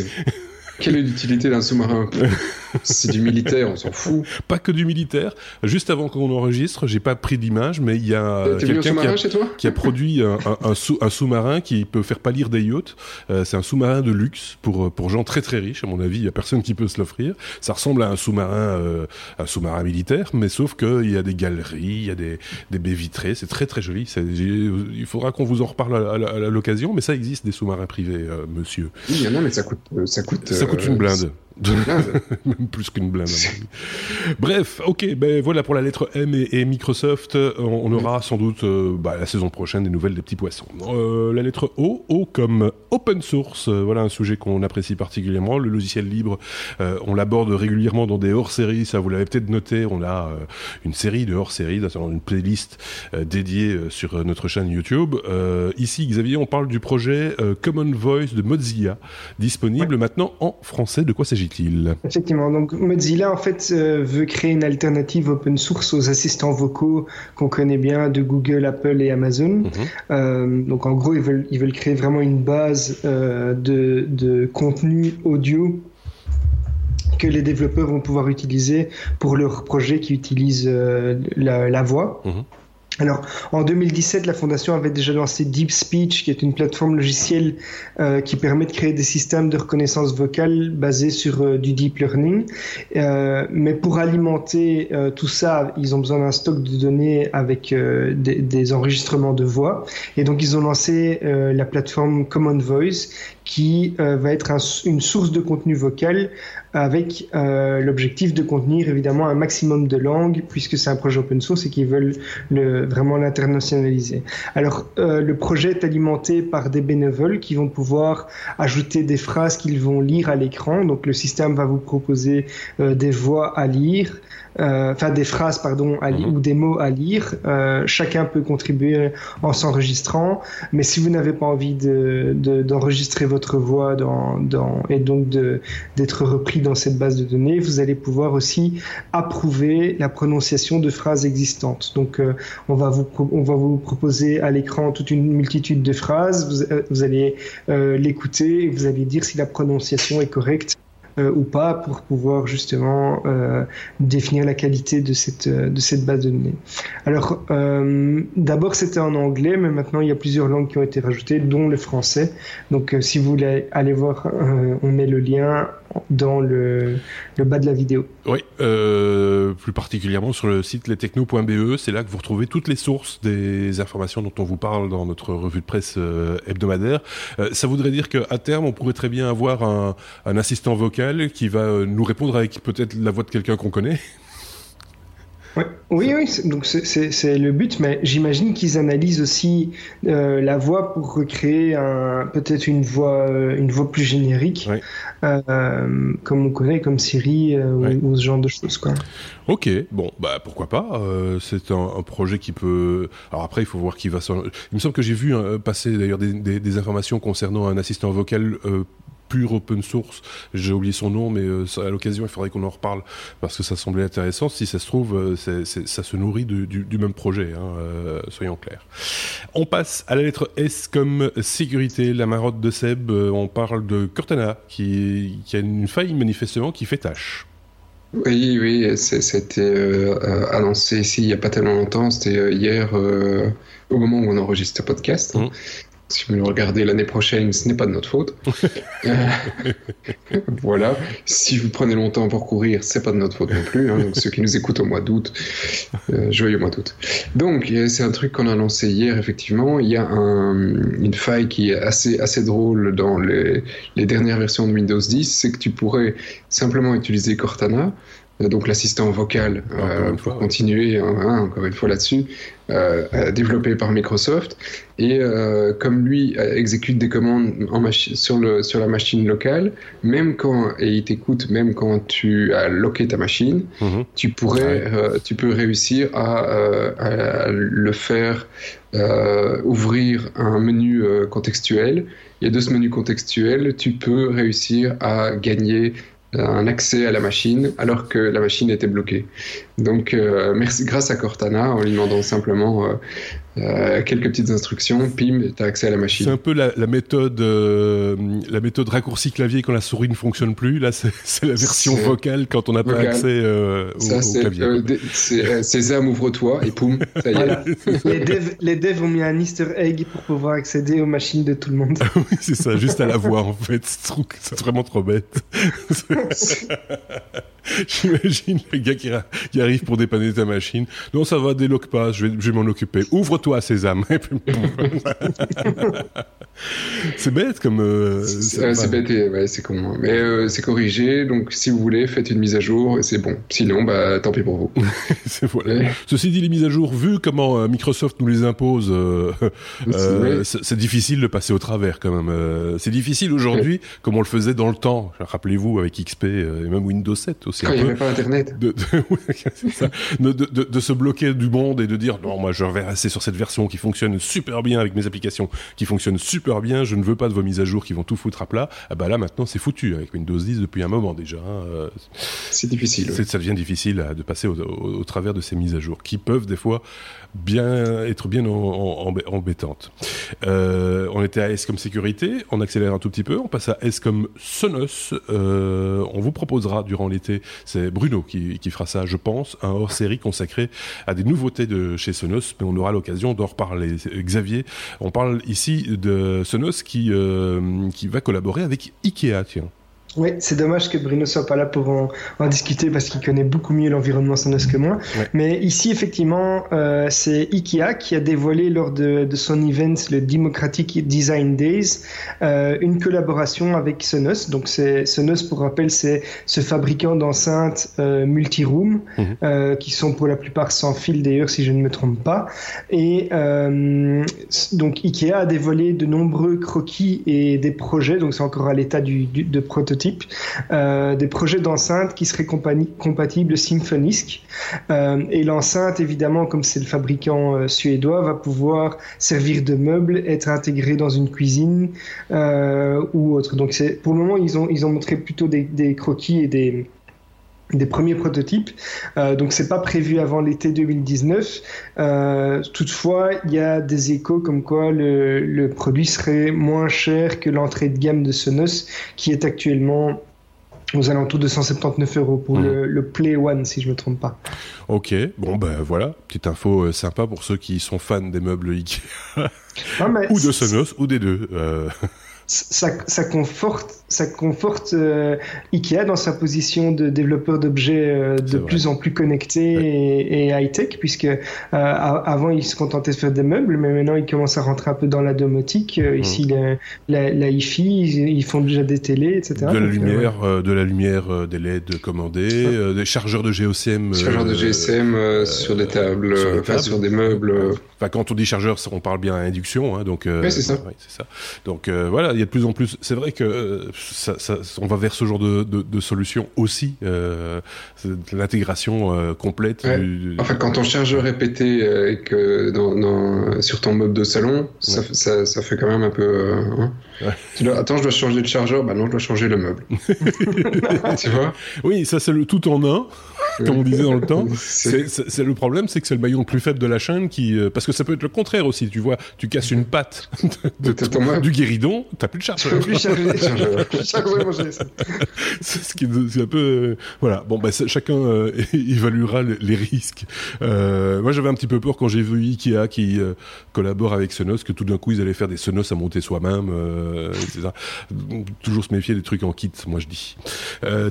Speaker 2: Quelle est l'utilité d'un sous-marin? C'est du militaire, on s'en fout.
Speaker 1: Pas que du militaire. Juste avant qu'on enregistre, j'ai pas pris d'image, mais il y a
Speaker 2: quelqu'un qui,
Speaker 1: qui, a produit un, un, un sous-marin qui peut faire pâlir des yachts. Euh, c'est un sous-marin de luxe pour pour gens très très riches. À mon avis, il y a personne qui peut se l'offrir. Ça ressemble à un sous-marin euh, un sous-marin militaire, mais sauf qu'il y a des galeries, il y a des, des baies vitrées. C'est très très joli. Il faudra qu'on vous en reparle à, l'occasion, mais ça existe des sous-marins privés, euh, monsieur.
Speaker 2: Oui, il y en a, mais ça coûte ça coûte.
Speaker 1: Ça coûte une blinde. [laughs] Même plus qu'une blinde. Bref, ok, ben voilà pour la lettre M et, Microsoft. On, aura sans doute euh, bah, la saison prochaine des nouvelles des petits poissons. Euh, la lettre O, O comme open source. Euh, voilà un sujet qu'on apprécie particulièrement. Le logiciel libre, on l'aborde régulièrement dans des hors-séries. Ça, vous l'avez peut-être noté. On a une série de hors-séries, une playlist dédiée sur notre chaîne YouTube. ici, Xavier, on parle du projet Common Voice de Mozilla, disponible maintenant en français. De quoi s'agit
Speaker 3: Effectivement, donc Mozilla en fait euh, veut créer une alternative open source aux assistants vocaux qu'on connaît bien de Google, Apple et Amazon. Mhm. Euh, donc en gros, ils veulent, ils veulent créer vraiment une base euh, de, de contenu audio que les développeurs vont pouvoir utiliser pour leurs projets qui utilisent la, voix. Mhm. Alors, en 2017, la fondation avait déjà lancé Deep Speech, qui est une plateforme logicielle euh, qui permet de créer des systèmes de reconnaissance vocale basés sur euh, du deep learning. Euh, mais pour alimenter tout ça, ils ont besoin d'un stock de données avec des, enregistrements de voix. Et donc, ils ont lancé la plateforme Common Voice, qui va être une source de contenu vocal avec euh, l'objectif de contenir évidemment un maximum de langues puisque c'est un projet open source et qu'ils veulent le, vraiment l'internationaliser. Alors euh, le projet est alimenté par des bénévoles qui vont pouvoir ajouter des phrases qu'ils vont lire à l'écran. Donc le système va vous proposer euh, des voix à lire, euh, enfin des phrases pardon à mhm. ou des mots à lire. Euh, chacun peut contribuer en s'enregistrant, mais si vous n'avez pas envie de, d'enregistrer votre voix dans, dans, et donc d'être repris dans cette base de données, vous allez pouvoir aussi approuver la prononciation de phrases existantes. Donc, euh, on, va vous, on va vous proposer à l'écran toute une multitude de phrases, vous, euh, allez euh, l'écouter et vous allez dire si la prononciation est correcte ou pas pour pouvoir justement euh, définir la qualité de cette, euh, de cette base de données. Alors, d'abord c'était en anglais, mais maintenant il y a plusieurs langues qui ont été rajoutées, dont le français. Donc, si vous voulez aller voir, on met le lien dans le, le, bas de la vidéo.
Speaker 1: Oui, euh, plus particulièrement sur le site lestechno.be, c'est là que vous retrouvez toutes les sources des informations dont on vous parle dans notre revue de presse euh, hebdomadaire. Euh, ça voudrait dire qu'à terme, on pourrait très bien avoir un, un assistant vocal qui va euh, nous répondre avec peut-être la voix de quelqu'un qu'on connaît. [laughs]
Speaker 3: Oui, oui, donc c'est le but, mais j'imagine qu'ils analysent aussi euh, la voix pour recréer peut-être une voix, euh, une voix plus générique, euh, comme on connaît, comme Siri ou, ce genre de choses. Quoi.
Speaker 1: Ok, bon, bah pourquoi pas. c'est un, projet qui peut. Alors après, il faut voir qui va. Il me semble que j'ai vu hein, passer d'ailleurs des, des, informations concernant un assistant vocal pur open source. J'ai oublié son nom, mais euh, à l'occasion, il faudrait qu'on en reparle parce que ça semblait intéressant. Si ça se trouve, euh, ça se nourrit du, même projet, hein, euh, soyons clairs. On passe à la lettre S comme sécurité, la marotte de Seb. on parle de Cortana qui, a une faille manifestement qui fait tâche.
Speaker 2: Oui, oui, c'était annoncé ici il n'y a pas tellement longtemps, c'était hier au moment où on enregistre ce podcast. Mmh. Si vous le regardez l'année prochaine, ce n'est pas de notre faute. [laughs] Euh, voilà. Si vous prenez longtemps pour courir, c'est pas de notre faute non plus. Hein. Donc ceux qui nous écoutent au mois d'août, euh, joyeux mois d'août. Donc c'est un truc qu'on a lancé hier. Effectivement, il y a une faille qui est assez assez drôle dans les, les dernières versions de Windows 10, c'est que tu pourrais simplement utiliser Cortana euh, donc l'assistant vocal euh, pour continuer hein, hein, encore une fois là-dessus, euh, développé par Microsoft. Et comme lui exécute des commandes en sur, le, sur la machine locale, même quand et il t'écoute même quand tu as locké ta machine, mhm. tu pourrais, tu peux réussir à, à le faire ouvrir un menu contextuel. Et de ce menu contextuel, tu peux réussir à gagner un accès à la machine alors que la machine était bloquée. Donc, euh, merci, grâce à Cortana, en lui demandant simplement euh, euh, quelques petites instructions, pim, tu as accès à la machine.
Speaker 1: C'est un peu la, méthode, euh, la méthode raccourci clavier quand la souris ne fonctionne plus. Là, c'est [laughs] la version vocale quand on n'a pas accès euh, au, clavier.
Speaker 2: c'est Sésame, ouvre-toi et poum, ça y est. [laughs]
Speaker 3: les, devs, les devs ont mis un Easter egg pour pouvoir accéder aux machines de tout le monde. [laughs]
Speaker 1: oui, c'est ça, juste à la voix en fait. C'est vraiment trop bête. J'imagine le gars qui, qui, arrive pour dépanner ta machine. Non, ça va, déloque pas, je vais, je vais m'en occuper. Ouvre-toi, Sésame. [laughs] c'est bête comme. Euh,
Speaker 2: c'est bête, ouais, c'est con. Mais euh, c'est corrigé, donc si vous voulez, faites une mise à jour et c'est bon. Sinon, bah, tant pis pour vous. [laughs]
Speaker 1: voilà. Ceci dit, les mises à jour, vu comment euh, Microsoft nous les impose, [laughs] c'est difficile de passer au travers quand même. c'est difficile aujourd'hui, comme on le faisait dans le temps. Rappelez-vous avec XP et même Windows 7 aussi.
Speaker 2: Quand il n'y avait pas Internet.
Speaker 1: De, de, de, de, se bloquer du monde et de dire non, moi je vais rester sur cette version qui fonctionne super bien avec mes applications, qui fonctionne super bien, je ne veux pas de vos mises à jour qui vont tout foutre à plat. Ah bah là maintenant c'est foutu avec Windows 10 depuis un moment déjà. Hein, euh,
Speaker 2: c'est difficile.
Speaker 1: Ça devient difficile de passer au, travers de ces mises à jour qui peuvent des fois bien être bien embêtantes. Euh, on était à S comme sécurité, on accélère un tout petit peu, on passe à S comme Sonos. Euh, on vous proposera durant l'été, c'est Bruno qui, qui fera ça, je pense, un hors-série consacré à des nouveautés de chez Sonos, mais on aura l'occasion d'en reparler. Xavier, on parle ici de Sonos qui, euh, qui va collaborer avec Ikea, tiens.
Speaker 3: Oui, c'est dommage que Bruno soit pas là pour en, discuter parce qu'il connaît beaucoup mieux l'environnement Sonos que moi. Mais ici, effectivement, euh, c'est Ikea qui a dévoilé lors de, son event, le Democratic Design Days, euh, une collaboration avec Sonos. Donc, Sonos, pour rappel, c'est ce fabricant d'enceintes euh, multi-room mhm. qui sont pour la plupart sans fil d'ailleurs, si je ne me trompe pas. Et donc, Ikea a dévoilé de nombreux croquis et des projets. Donc, c'est encore à l'état du, de prototype euh, des projets d'enceinte qui seraient compatibles Symfonisk. Euh, et l'enceinte, évidemment, comme c'est le fabricant euh, suédois, va pouvoir servir de meuble, être intégré dans une cuisine ou autre. Donc pour le moment, ils ont ils ont montré plutôt des croquis et des des premiers prototypes. Euh, donc c'est pas prévu avant l'été 2019. Euh, toutefois, il y a des échos comme quoi le, le produit serait moins cher que l'entrée de gamme de Sonos, qui est actuellement aux alentours de 179 euros pour mmh. le, le, Play One, si je me trompe pas.
Speaker 1: Ok, bon ben voilà, petite info euh, sympa pour ceux qui sont fans des meubles Ikea. ou de Sonos, ou des deux. Euh
Speaker 3: ça, ça, conforte, ça conforte euh, Ikea dans sa position de développeur d'objets euh, de plus en plus connectés et, high-tech, puisque euh, avant ils se contentaient de faire des meubles, mais maintenant ils commencent à rentrer un peu dans la domotique. Ici, la, la, hi-fi, ils, font déjà des télés, etc.
Speaker 1: De la lumière, de la lumière, des LED commandés, des chargeurs de GSM.
Speaker 2: Chargeurs de GSM sur des tables, enfin sur des meubles.
Speaker 1: Enfin, quand on dit chargeur, on parle bien à induction, hein, donc.
Speaker 2: oui, c'est ça.
Speaker 1: ça. Donc voilà, il y a de plus en plus. C'est vrai que euh, ça, ça, on va vers ce genre de, de, de solution aussi, euh, l'intégration euh, complète. Du,
Speaker 2: Enfin, quand ton chargeur est pété et que dans, dans, sur ton meuble de salon, ça, ça, ça, fait quand même un peu. Hein. attends, je dois changer le chargeur. Bah non, je dois changer le meuble. [laughs] tu vois?
Speaker 1: Oui, ça c'est le tout en un [laughs] comme on disait dans le temps. [laughs] C'est le problème, c'est que c'est le maillon le plus faible de la chaîne qui, parce que ça peut être le contraire aussi. Tu vois, tu casses une patte [laughs] de, de, du guéridon, t'as plus de charge plus c'est ce qui est un peu euh, voilà. Bon bah chacun euh, évaluera les, risques. Euh, moi j'avais un petit peu peur quand j'ai vu Ikea qui collabore avec Sonos que tout d'un coup ils allaient faire des Sonos à monter soi-même. ça. Toujours se méfier des trucs en kit, moi je dis.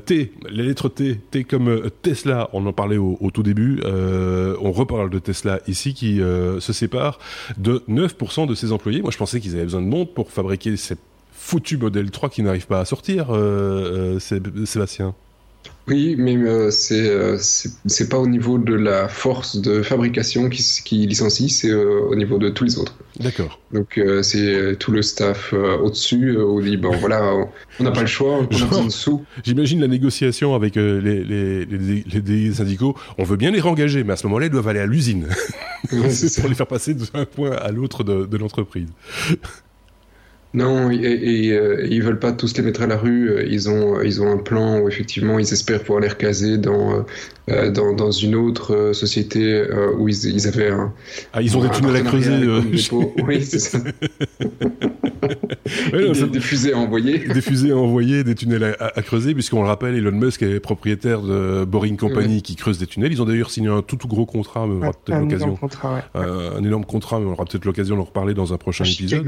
Speaker 1: T, les lettres T, T comme Tesla. On en parlait au, tout début. on reparle de Tesla ici qui se sépare de 9% de ses employés. Moi je pensais qu'ils avaient besoin de monde pour fabriquer cette foutu modèle 3 qui n'arrive pas à sortir, euh, euh, Sébastien.
Speaker 2: Oui, mais euh, c'est pas au niveau de la force de fabrication qui, qui licencie, c'est au niveau de tous les autres.
Speaker 1: D'accord.
Speaker 2: Donc c'est tout le staff au-dessus, on dit bon voilà, on n'a pas le choix, on a besoin de sous.
Speaker 1: J'imagine la négociation avec les, les, les, syndicaux, on veut bien les rengager, mais à ce moment-là, ils doivent aller à l'usine [laughs] pour les faire passer d'un point à l'autre de, de l'entreprise.
Speaker 2: Non, et, et, euh, ils veulent pas tous les mettre à la rue. Ils ont, ils ont un plan où effectivement ils espèrent pouvoir les recaser dans, euh, dans, dans, une autre euh, société euh, où ils, ils, avaient un.
Speaker 1: Ah, ils ont des tunnels à creuser.
Speaker 2: oui, c'est ça. des, fusées à envoyer. [laughs]
Speaker 1: Des fusées à envoyer, des tunnels à, creuser, puisqu'on le rappelle, Elon Musk est propriétaire de Boring Company qui creuse des tunnels. Ils ont d'ailleurs signé un tout, tout gros contrat, mais on aura peut-être l'occasion. un énorme contrat, mais on aura peut-être l'occasion d'en reparler dans un prochain épisode.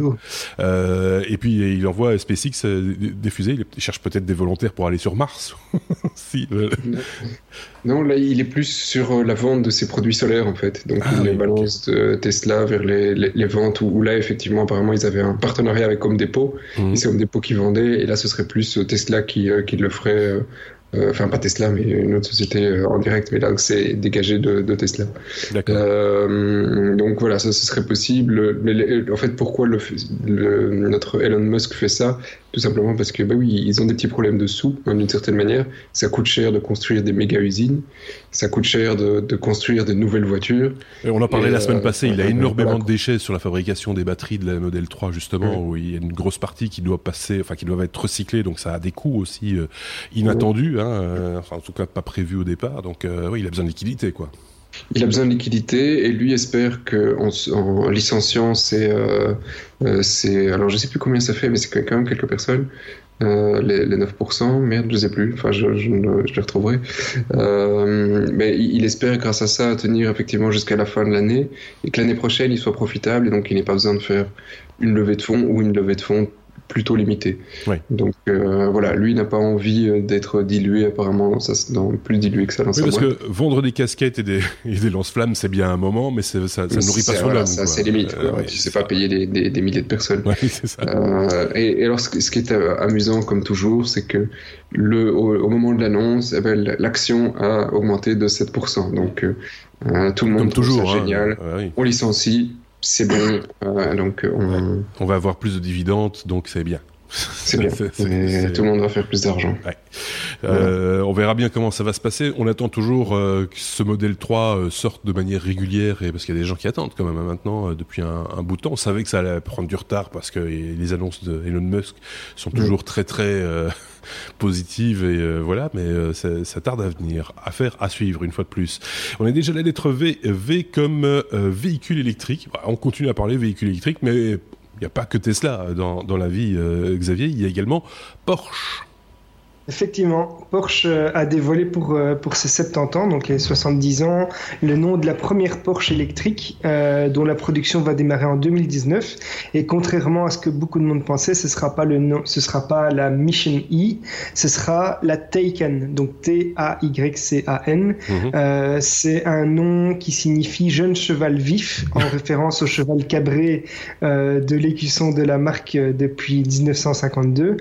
Speaker 1: Euh, et puis il envoie SpaceX des fusées. Il cherche peut-être des volontaires pour aller sur Mars. [laughs] si,
Speaker 2: non, là, il est plus sur euh, la vente de ses produits solaires, en fait. Donc, ah, il les balance de Tesla vers les, les, ventes où, là, effectivement, apparemment, ils avaient un partenariat avec Home Depot. Mmh. Et c'est Home Depot qui vendait. Et là, ce serait plus euh, Tesla qui, euh, qui le ferait euh, enfin pas Tesla, mais une autre société euh, en direct, mais là c'est dégagé de, de Tesla. Euh, donc voilà, ça ce serait possible. Mais en fait, pourquoi le, le, notre Elon Musk fait ça? Tout simplement parce que bah oui, ils ont des petits problèmes de sous hein, d'une certaine manière. Ça coûte cher de construire des méga usines, ça coûte cher de, de construire des nouvelles voitures.
Speaker 1: Et on en parlait la semaine passée. Il a énormément de déchets sur la fabrication des batteries de la modèle 3 justement, où il y a une grosse partie qui doit passer, enfin qui doivent être recyclées, donc ça a des coûts aussi inattendus. Hein. Hein, euh, enfin en tout cas pas prévu au départ. Donc euh, oui, il a besoin de liquidité, quoi.
Speaker 2: Il a besoin de liquidité et lui espère que en, licenciant c'est euh, c'est alors je sais plus combien ça fait mais c'est quand même quelques personnes les, 9% merde je sais plus enfin je, je, les retrouverai. Mais il, espère grâce à ça tenir effectivement jusqu'à la fin de l'année et que l'année prochaine il soit profitable et donc il n'ait pas besoin de faire une levée de fonds ou une levée de fonds plutôt limité. Donc euh, voilà, lui n'a pas envie euh, d'être dilué apparemment, dans, plus dilué que ça dans
Speaker 1: oui, parce que vendre des casquettes et des, [laughs] des lance-flammes, c'est bien un moment, mais ça, ça nourrit pas son
Speaker 2: voilà, Ça, c'est limite. Euh, tu sais pas payer des, des, milliers de personnes. [laughs] Ça. Euh, et, alors, ce, qui est amusant, comme toujours, c'est que le, au, moment de l'annonce, eh ben, l'action a augmenté de 7%. Donc tout le monde comme toujours, ça hein. génial. On licencie, c'est bon. Euh, donc
Speaker 1: on... on... va avoir plus de dividendes, donc c'est bien.
Speaker 2: C'est bien. [laughs] tout le monde va faire plus d'argent.
Speaker 1: Euh, on verra bien comment ça va se passer. On attend toujours euh, que ce modèle 3 euh, sorte de manière régulière, et parce qu'il y a des gens qui attendent quand même hein, maintenant depuis un, bout de temps. On savait que ça allait prendre du retard parce que les annonces de Elon Musk sont toujours très très positives et voilà, mais ça, tarde à venir. Affaire à suivre une fois de plus. On est déjà la lettre V, comme véhicule électrique. On continue à parler véhicule électrique, mais il n'y a pas que Tesla dans, dans la vie, euh, Xavier, il y a également Porsche.
Speaker 3: Effectivement, Porsche euh, a dévoilé pour, euh, pour ses 70 ans, donc les 70 ans, le nom de la première Porsche électrique euh, dont la production va démarrer en 2019. Et contrairement à ce que beaucoup de monde pensait, ce sera pas le nom, ce sera pas la Mission E, ce sera la Taycan, donc T-A-Y-C-A-N. Mhm. euh, c'est un nom qui signifie jeune cheval vif, en [laughs] référence au cheval cabré euh, de l'écusson de la marque depuis 1952.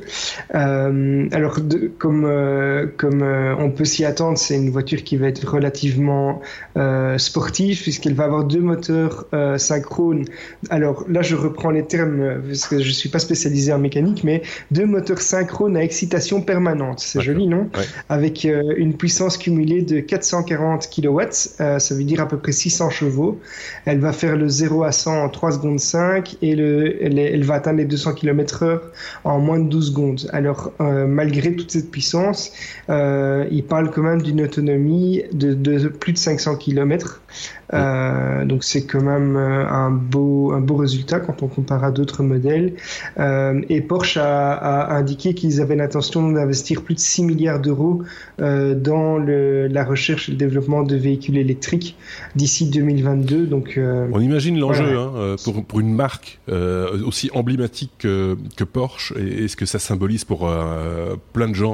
Speaker 3: alors, de, comme, euh, comme euh, on peut s'y attendre, c'est une voiture qui va être relativement euh, sportive puisqu'elle va avoir deux moteurs synchrones. Alors là, je reprends les termes parce que je suis pas spécialisé en mécanique, mais deux moteurs synchrones à excitation permanente. C'est joli, non Avec une puissance cumulée de 440 kW, ça veut dire à peu près 600 chevaux. Elle va faire le 0 à 100 en 3 secondes 5 et le, elle, elle va atteindre les 200 km/h en moins de 12 secondes. Alors malgré toutes ces puissance, euh, il parle quand même d'une autonomie de, de, plus de 500 km. Euh, donc c'est quand même euh, un beau, un beau résultat quand on compare à d'autres modèles. Euh, et Porsche a, a indiqué qu'ils avaient l'intention d'investir plus de 6 milliards d'euros euh, dans le, la recherche et le développement de véhicules électriques d'ici 2022. Donc,
Speaker 1: on imagine l'enjeu hein, pour, pour une marque aussi emblématique que, que Porsche et, et, ce que ça symbolise pour plein de gens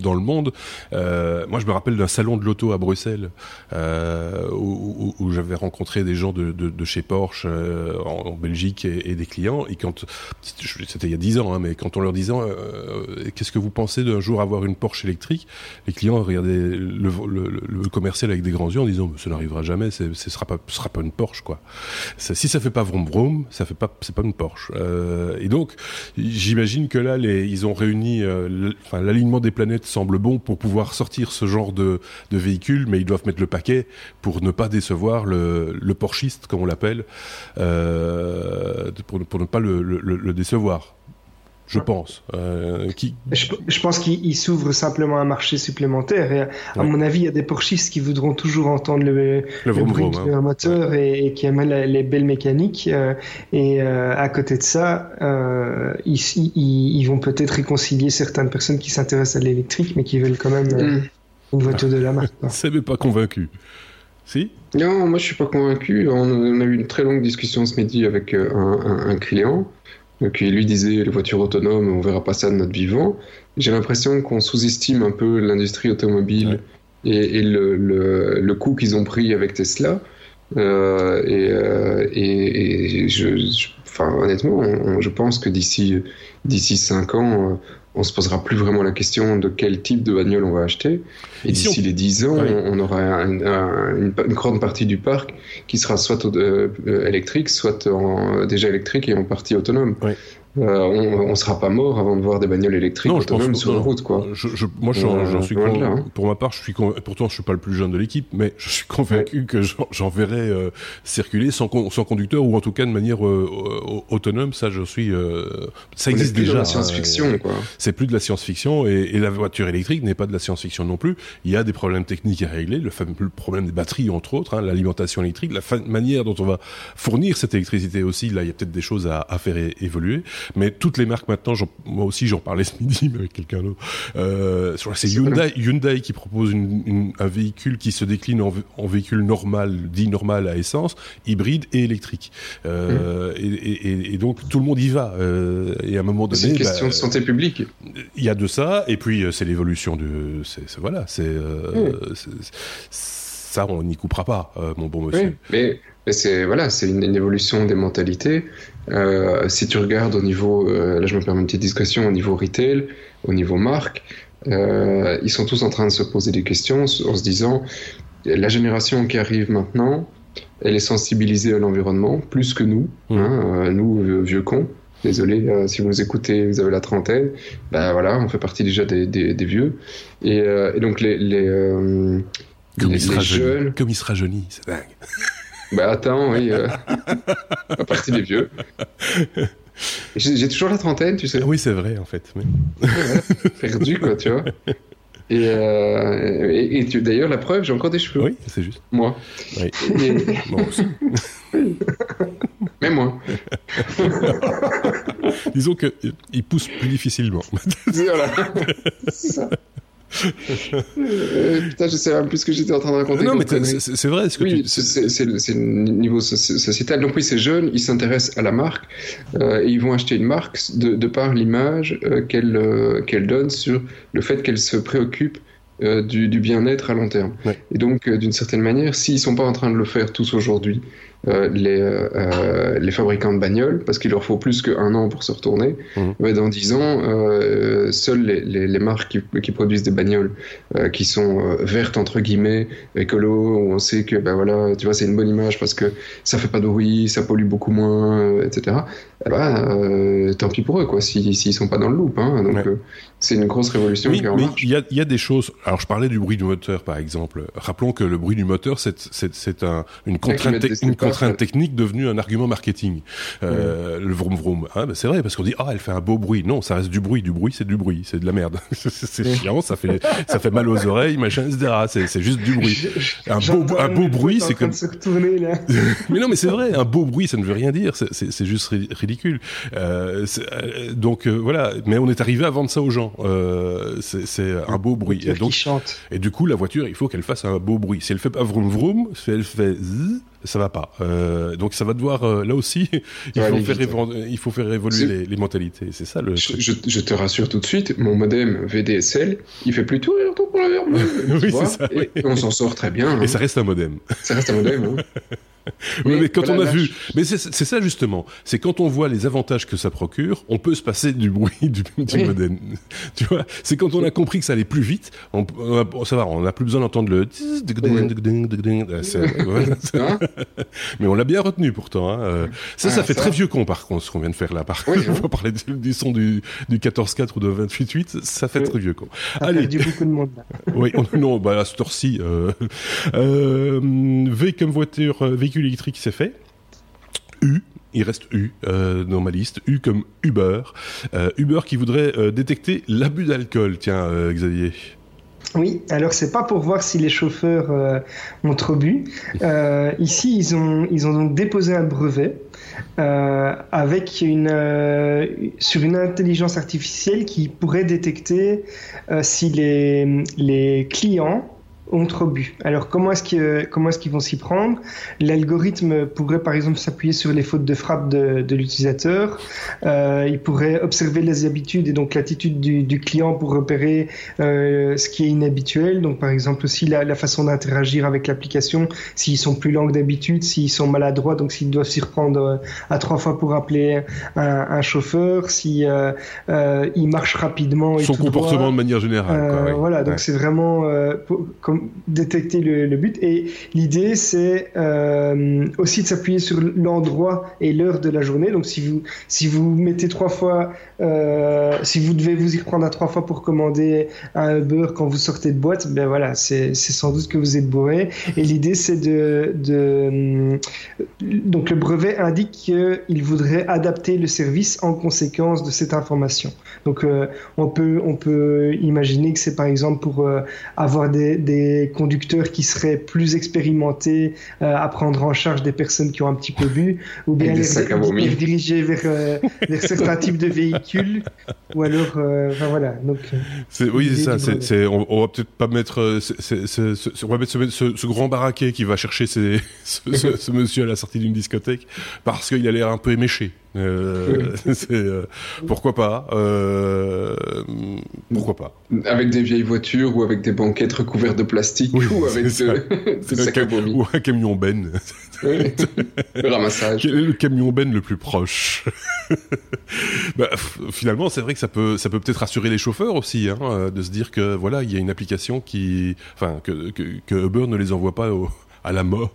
Speaker 1: dans le monde. moi, je me rappelle d'un salon de l'auto à Bruxelles où, où, j'avais rencontré des gens de, chez Porsche euh, en, Belgique et, des clients. Et quand c'était il y a dix ans, hein, mais quand on leur disait euh, qu'est-ce que vous pensez d'un jour avoir une Porsche électrique, les clients regardaient le, commercial avec des grands yeux en disant ça n'arrivera jamais, ce sera sera pas une Porsche quoi. Ça, si ça fait pas vroom vroom, ça fait pas, c'est pas une Porsche. Euh, et donc j'imagine que là ils ont réuni, euh, enfin des planètes semble bon pour pouvoir sortir ce genre de, véhicule, mais ils doivent mettre le paquet pour ne pas décevoir le, le porchiste, comme on l'appelle, euh, pour, ne pas le décevoir je pense. Euh, qui...
Speaker 3: je, je, pense qu'il s'ouvre simplement un marché supplémentaire. Et à, mon avis, il y a des porchistes qui voudront toujours entendre le, le, bruit d'un hein. moteur et, et, qui aiment les belles mécaniques. Euh, et euh, à côté de ça, euh, ils, ils, ils, vont peut-être réconcilier certaines personnes qui s'intéressent à l'électrique, mais qui veulent quand même euh, mm. une voiture de la marque. [laughs]
Speaker 1: Ça m'est pas convaincu. Si?
Speaker 2: Non, moi je suis pas convaincu. On a eu une très longue discussion ce midi avec euh, un, un, un client qui lui disait les voitures autonomes, on verra pas ça de notre vivant. J'ai l'impression qu'on sous-estime un peu l'industrie automobile et, et, le, le, le coût qu'ils ont pris avec Tesla. Euh, et, euh, et, et je, je, enfin, honnêtement, on, je pense que d'ici d'ici cinq ans, on se posera plus vraiment la question de quel type de bagnole on va acheter. Et d'ici les 10 ans, on, aura une, une, grande partie du parc qui sera soit euh, électrique, soit en, déjà électrique et en partie autonome. Euh, on, on sera pas mort avant de voir des bagnoles électriques autonomes sur la route, quoi.
Speaker 1: Je, je, moi, j'en euh, suis convaincu. Hein. Pour ma part, je suis pourtant, je suis pas le plus jeune de l'équipe, mais je suis convaincu que j'en verrai euh, circuler sans, sans conducteur ou en tout cas de manière euh, autonome. Ça, je suis. ça existe déjà. C'est
Speaker 2: la science-fiction, quoi.
Speaker 1: C'est plus de la science-fiction et, et, la voiture électrique n'est pas de la science-fiction non plus. Il y a des problèmes techniques à régler, le fameux problème des batteries entre autres, hein, l'alimentation électrique, la manière dont on va fournir cette électricité aussi. Là, il y a peut-être des choses à, à faire évoluer. Mais toutes les marques maintenant, moi aussi j'en parlais ce midi avec quelqu'un d'autre, euh, c'est Hyundai, Hyundai qui propose une, une, un véhicule qui se décline en, en, véhicule normal, dit normal à essence, hybride et électrique. Euh, mmh. et, et, et, donc tout le monde y va. Euh, et à un moment donné,
Speaker 2: c'est une question bah, de santé publique.
Speaker 1: Il y a de ça, et puis c'est l'évolution de, voilà, c'est mmh. ça on n'y coupera pas, mon bon monsieur.
Speaker 2: Oui, mais c'est voilà, c'est une, une, évolution des mentalités. Euh, si tu regardes au niveau, euh, là je me permets une petite discussion au niveau retail, au niveau marque, euh, ils sont tous en train de se poser des questions en se disant la génération qui arrive maintenant, elle est sensibilisée à l'environnement plus que nous, mmh. hein, nous vieux cons. désolé euh, si vous écoutez, vous avez la trentaine. Ben voilà, on fait partie déjà des, des, vieux. Et, et, donc les, les,
Speaker 1: comme, il sera jeunes, comme il sera jeuni, c'est dingue.
Speaker 2: Ben attends, oui, [laughs] à partie des vieux. J'ai toujours la trentaine, tu sais.
Speaker 1: Oui, c'est vrai, en fait.
Speaker 2: perdu, quoi, tu vois. Et, euh, et, d'ailleurs, la preuve, j'ai encore des cheveux.
Speaker 1: Oui, c'est juste.
Speaker 2: Moi.
Speaker 1: Oui.
Speaker 2: Mais moi. [laughs]
Speaker 1: Disons qu'il pousse plus difficilement.
Speaker 2: voilà. ça. [laughs] Euh, putain, je sais même plus ce que j'étais en train de raconter.
Speaker 1: Non, mais c'est vrai. Ce que
Speaker 2: oui, c'est le niveau sociétal. Donc oui, c'est jeune, ils s'intéressent à la marque euh, et ils vont acheter une marque de, de par l'image euh, qu'elle qu'elle donne sur le fait qu'elle se préoccupe du, du bien-être à long terme. Et donc, d'une certaine manière, s'ils sont pas en train de le faire tous aujourd'hui, euh, les, euh, les fabricants de bagnoles, parce qu'il leur faut plus qu'un an pour se retourner. Mmh. dans dix ans, euh, seules les, les, les, marques qui, qui, produisent des bagnoles qui sont vertes entre guillemets, écolo, où on sait que ben voilà, tu vois, c'est une bonne image parce que ça fait pas de bruit, ça pollue beaucoup moins, etc. Eh ben, tant pis pour eux, quoi, s'ils si, sont pas dans le loop. Hein, donc c'est une grosse révolution
Speaker 1: oui, mais Il y a, y a, des choses. Alors je parlais du bruit du moteur, par exemple. Rappelons que le bruit du moteur, c'est un, une contrainte, une contrainte technique devenue un argument marketing. Euh, Le vroom vroom. Ah, ben c'est vrai, parce qu'on dit, ah, elle fait un beau bruit. Non, ça reste du bruit. Du bruit, c'est du bruit. C'est de la merde. [laughs] c'est chiant, ça fait, ça fait mal aux oreilles, machin, etc. C'est juste du bruit. Un beau, un beau bruit, c'est comme. [laughs] mais non, mais c'est vrai, un beau bruit, ça ne veut rien dire. C'est juste ridicule. Euh, euh, donc, euh, voilà. Mais on est arrivé à vendre ça aux gens. C'est un beau bruit.
Speaker 3: Et, donc,
Speaker 1: et du coup, la voiture, il faut qu'elle fasse un beau bruit. Si elle fait pas vroom vroom, si elle fait zzz, ça va pas. Euh, donc ça va devoir euh, là aussi, [laughs] il, faut faire il, faut faire évoluer les, les, mentalités. C'est ça le.
Speaker 2: Je, je, je, te rassure tout de suite, mon modem VDSL, il fait plus tout pour la [laughs]
Speaker 1: oui, c'est ça.
Speaker 2: Et on s'en sort très bien.
Speaker 1: Et hein. ça reste un modem.
Speaker 2: Ça reste un modem. Hein. [laughs]
Speaker 1: oui, mais quand on a vu, mais c'est ça justement, c'est quand on voit les avantages que ça procure, on peut se passer du bruit du, du modem. Tu vois, c'est quand on a compris que ça allait plus vite, on, ça va, on n'a plus besoin d'entendre le. [laughs] mais on l'a bien retenu pourtant. Hein. Ça, ça fait très vieux con par contre ce qu'on vient de faire là. Par contre, [laughs] on va parler du, son du, du 14.4 ou de 28.8, ça fait très vieux con.
Speaker 3: Allez, du beaucoup de monde. [laughs]
Speaker 1: oui, non, bah à ce ci euh, euh, V comme voiture, véhicule électrique, c'est fait. U, il reste U euh, dans ma liste. U comme Uber. Euh, Uber qui voudrait euh, détecter l'abus d'alcool. Tiens, euh, Xavier.
Speaker 3: Oui, alors c'est pas pour voir si les chauffeurs euh, ont trop bu. Euh, ici, ils ont, ils ont donc déposé un brevet euh, avec une, sur une intelligence artificielle qui pourrait détecter si les, les clients ont trop bu. Alors comment est-ce qu'ils comment est-ce qu'ils vont s'y prendre? L'algorithme pourrait par exemple s'appuyer sur les fautes de frappe de, de l'utilisateur. Euh, il pourrait observer les habitudes et donc l'attitude du, du, client pour repérer euh, ce qui est inhabituel. Donc par exemple aussi la, la façon d'interagir avec l'application, s'ils sont plus lents que d'habitude, s'ils sont maladroits, donc s'ils doivent s'y reprendre euh, à trois fois pour appeler un, un chauffeur, si euh, il marche rapidement. Et
Speaker 1: Son comportement de manière générale. Quoi,
Speaker 3: Voilà, donc c'est vraiment comme détecter le, but. Et l'idée, c'est euh, aussi de s'appuyer sur l'endroit et l'heure de la journée. Donc, si vous, si vous mettez trois fois, euh, si vous devez vous y prendre à trois fois pour commander un Uber quand vous sortez de boîte, ben voilà, c'est sans doute que vous êtes bourré. Et l'idée, c'est de, de, donc le brevet indique qu'il voudrait adapter le service en conséquence de cette information. Donc, euh, on peut, on peut imaginer que c'est par exemple pour euh, avoir des conducteurs qui seraient plus expérimentés euh, à prendre en charge des personnes qui ont un petit peu bu, ou bien les, diriger vers, euh, vers certains types de véhicules, ou alors, euh, enfin, voilà. Donc,
Speaker 1: oui, c'est ça. C'est, on, on, va peut-être pas mettre, on va mettre ce, ce, grand baraquet qui va chercher [laughs] ce, ce, monsieur à la sortie d'une discothèque parce qu'il a l'air un peu éméché. Euh, [laughs] euh, pourquoi pas euh, Pourquoi pas.
Speaker 2: Avec des vieilles voitures ou avec des banquettes recouvertes de plastique ou avec de, [laughs]
Speaker 1: ou un camion ben.
Speaker 2: le ramassage.
Speaker 1: le camion ben le plus proche? [laughs] Bah, Finalement, c'est vrai que ça peut, ça peut peut-être rassurer les chauffeurs aussi, hein, de se dire que voilà, il y a une application qui, enfin, que, que, que Uber ne les envoie pas au, à la mort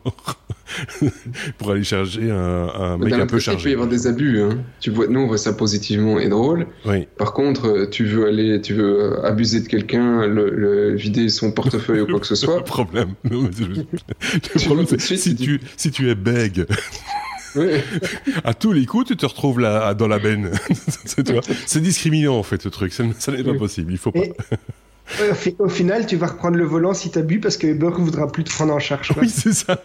Speaker 1: [laughs] pour aller charger un, un mec un peu chargé.
Speaker 2: Il peut y avoir des abus. Hein. Tu vois, nous on voit ça positivement et drôle.
Speaker 1: Oui.
Speaker 2: Par contre, tu veux aller, tu veux abuser de quelqu'un, le, vider son portefeuille ou quoi que ce [laughs] soit.
Speaker 1: Le problème. [laughs] Non, le problème, c'est si tu si tu es bègue. À tous les coups, tu te retrouves là, dans la benne. c'est discriminant en fait ce truc. Ça, n'est pas possible. Il faut pas
Speaker 3: au, final, tu vas reprendre le volant si tu as bu parce que Uber voudra plus te prendre en charge.
Speaker 1: Oui, c'est ça.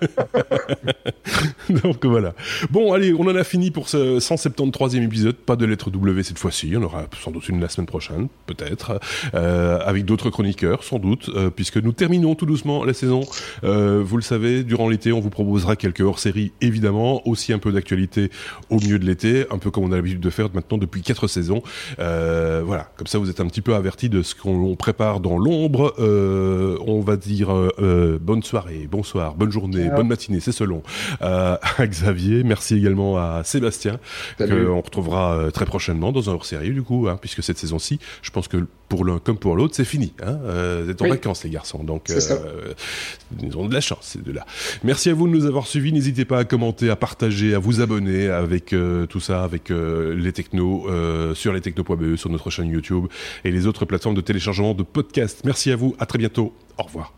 Speaker 1: [laughs] Donc voilà. Bon, allez, on en a fini pour ce 173e épisode. Pas de lettre W cette fois-ci. On aura sans doute une la semaine prochaine, peut-être, euh, avec d'autres chroniqueurs, sans doute, euh, puisque nous terminons tout doucement la saison. Euh, vous le savez, durant l'été, on vous proposera quelques hors-séries, évidemment, aussi un peu d'actualité au milieu de l'été, un peu comme on a l'habitude de faire maintenant depuis quatre saisons. voilà, comme ça, vous êtes un petit peu avertis de ce qu'on prépare dans l'ombre. Euh, on va dire euh, euh, bonne soirée, bonsoir, bonne journée, bonne matinée, c'est selon. à Xavier, merci également à Sébastien, qu'on retrouvera très prochainement dans un hors-série du coup, hein, puisque cette saison-ci, je pense que pour l'un comme pour l'autre, c'est fini. Hein vous êtes en vacances les garçons, donc ils ont de la chance ces deux-là. Merci à vous de nous avoir suivis. N'hésitez pas à commenter, à partager, à vous abonner avec tout ça, avec les technos sur les techno.be, sur notre chaîne YouTube et les autres plateformes de téléchargement de podcasts Merci à vous, à très bientôt. Au revoir.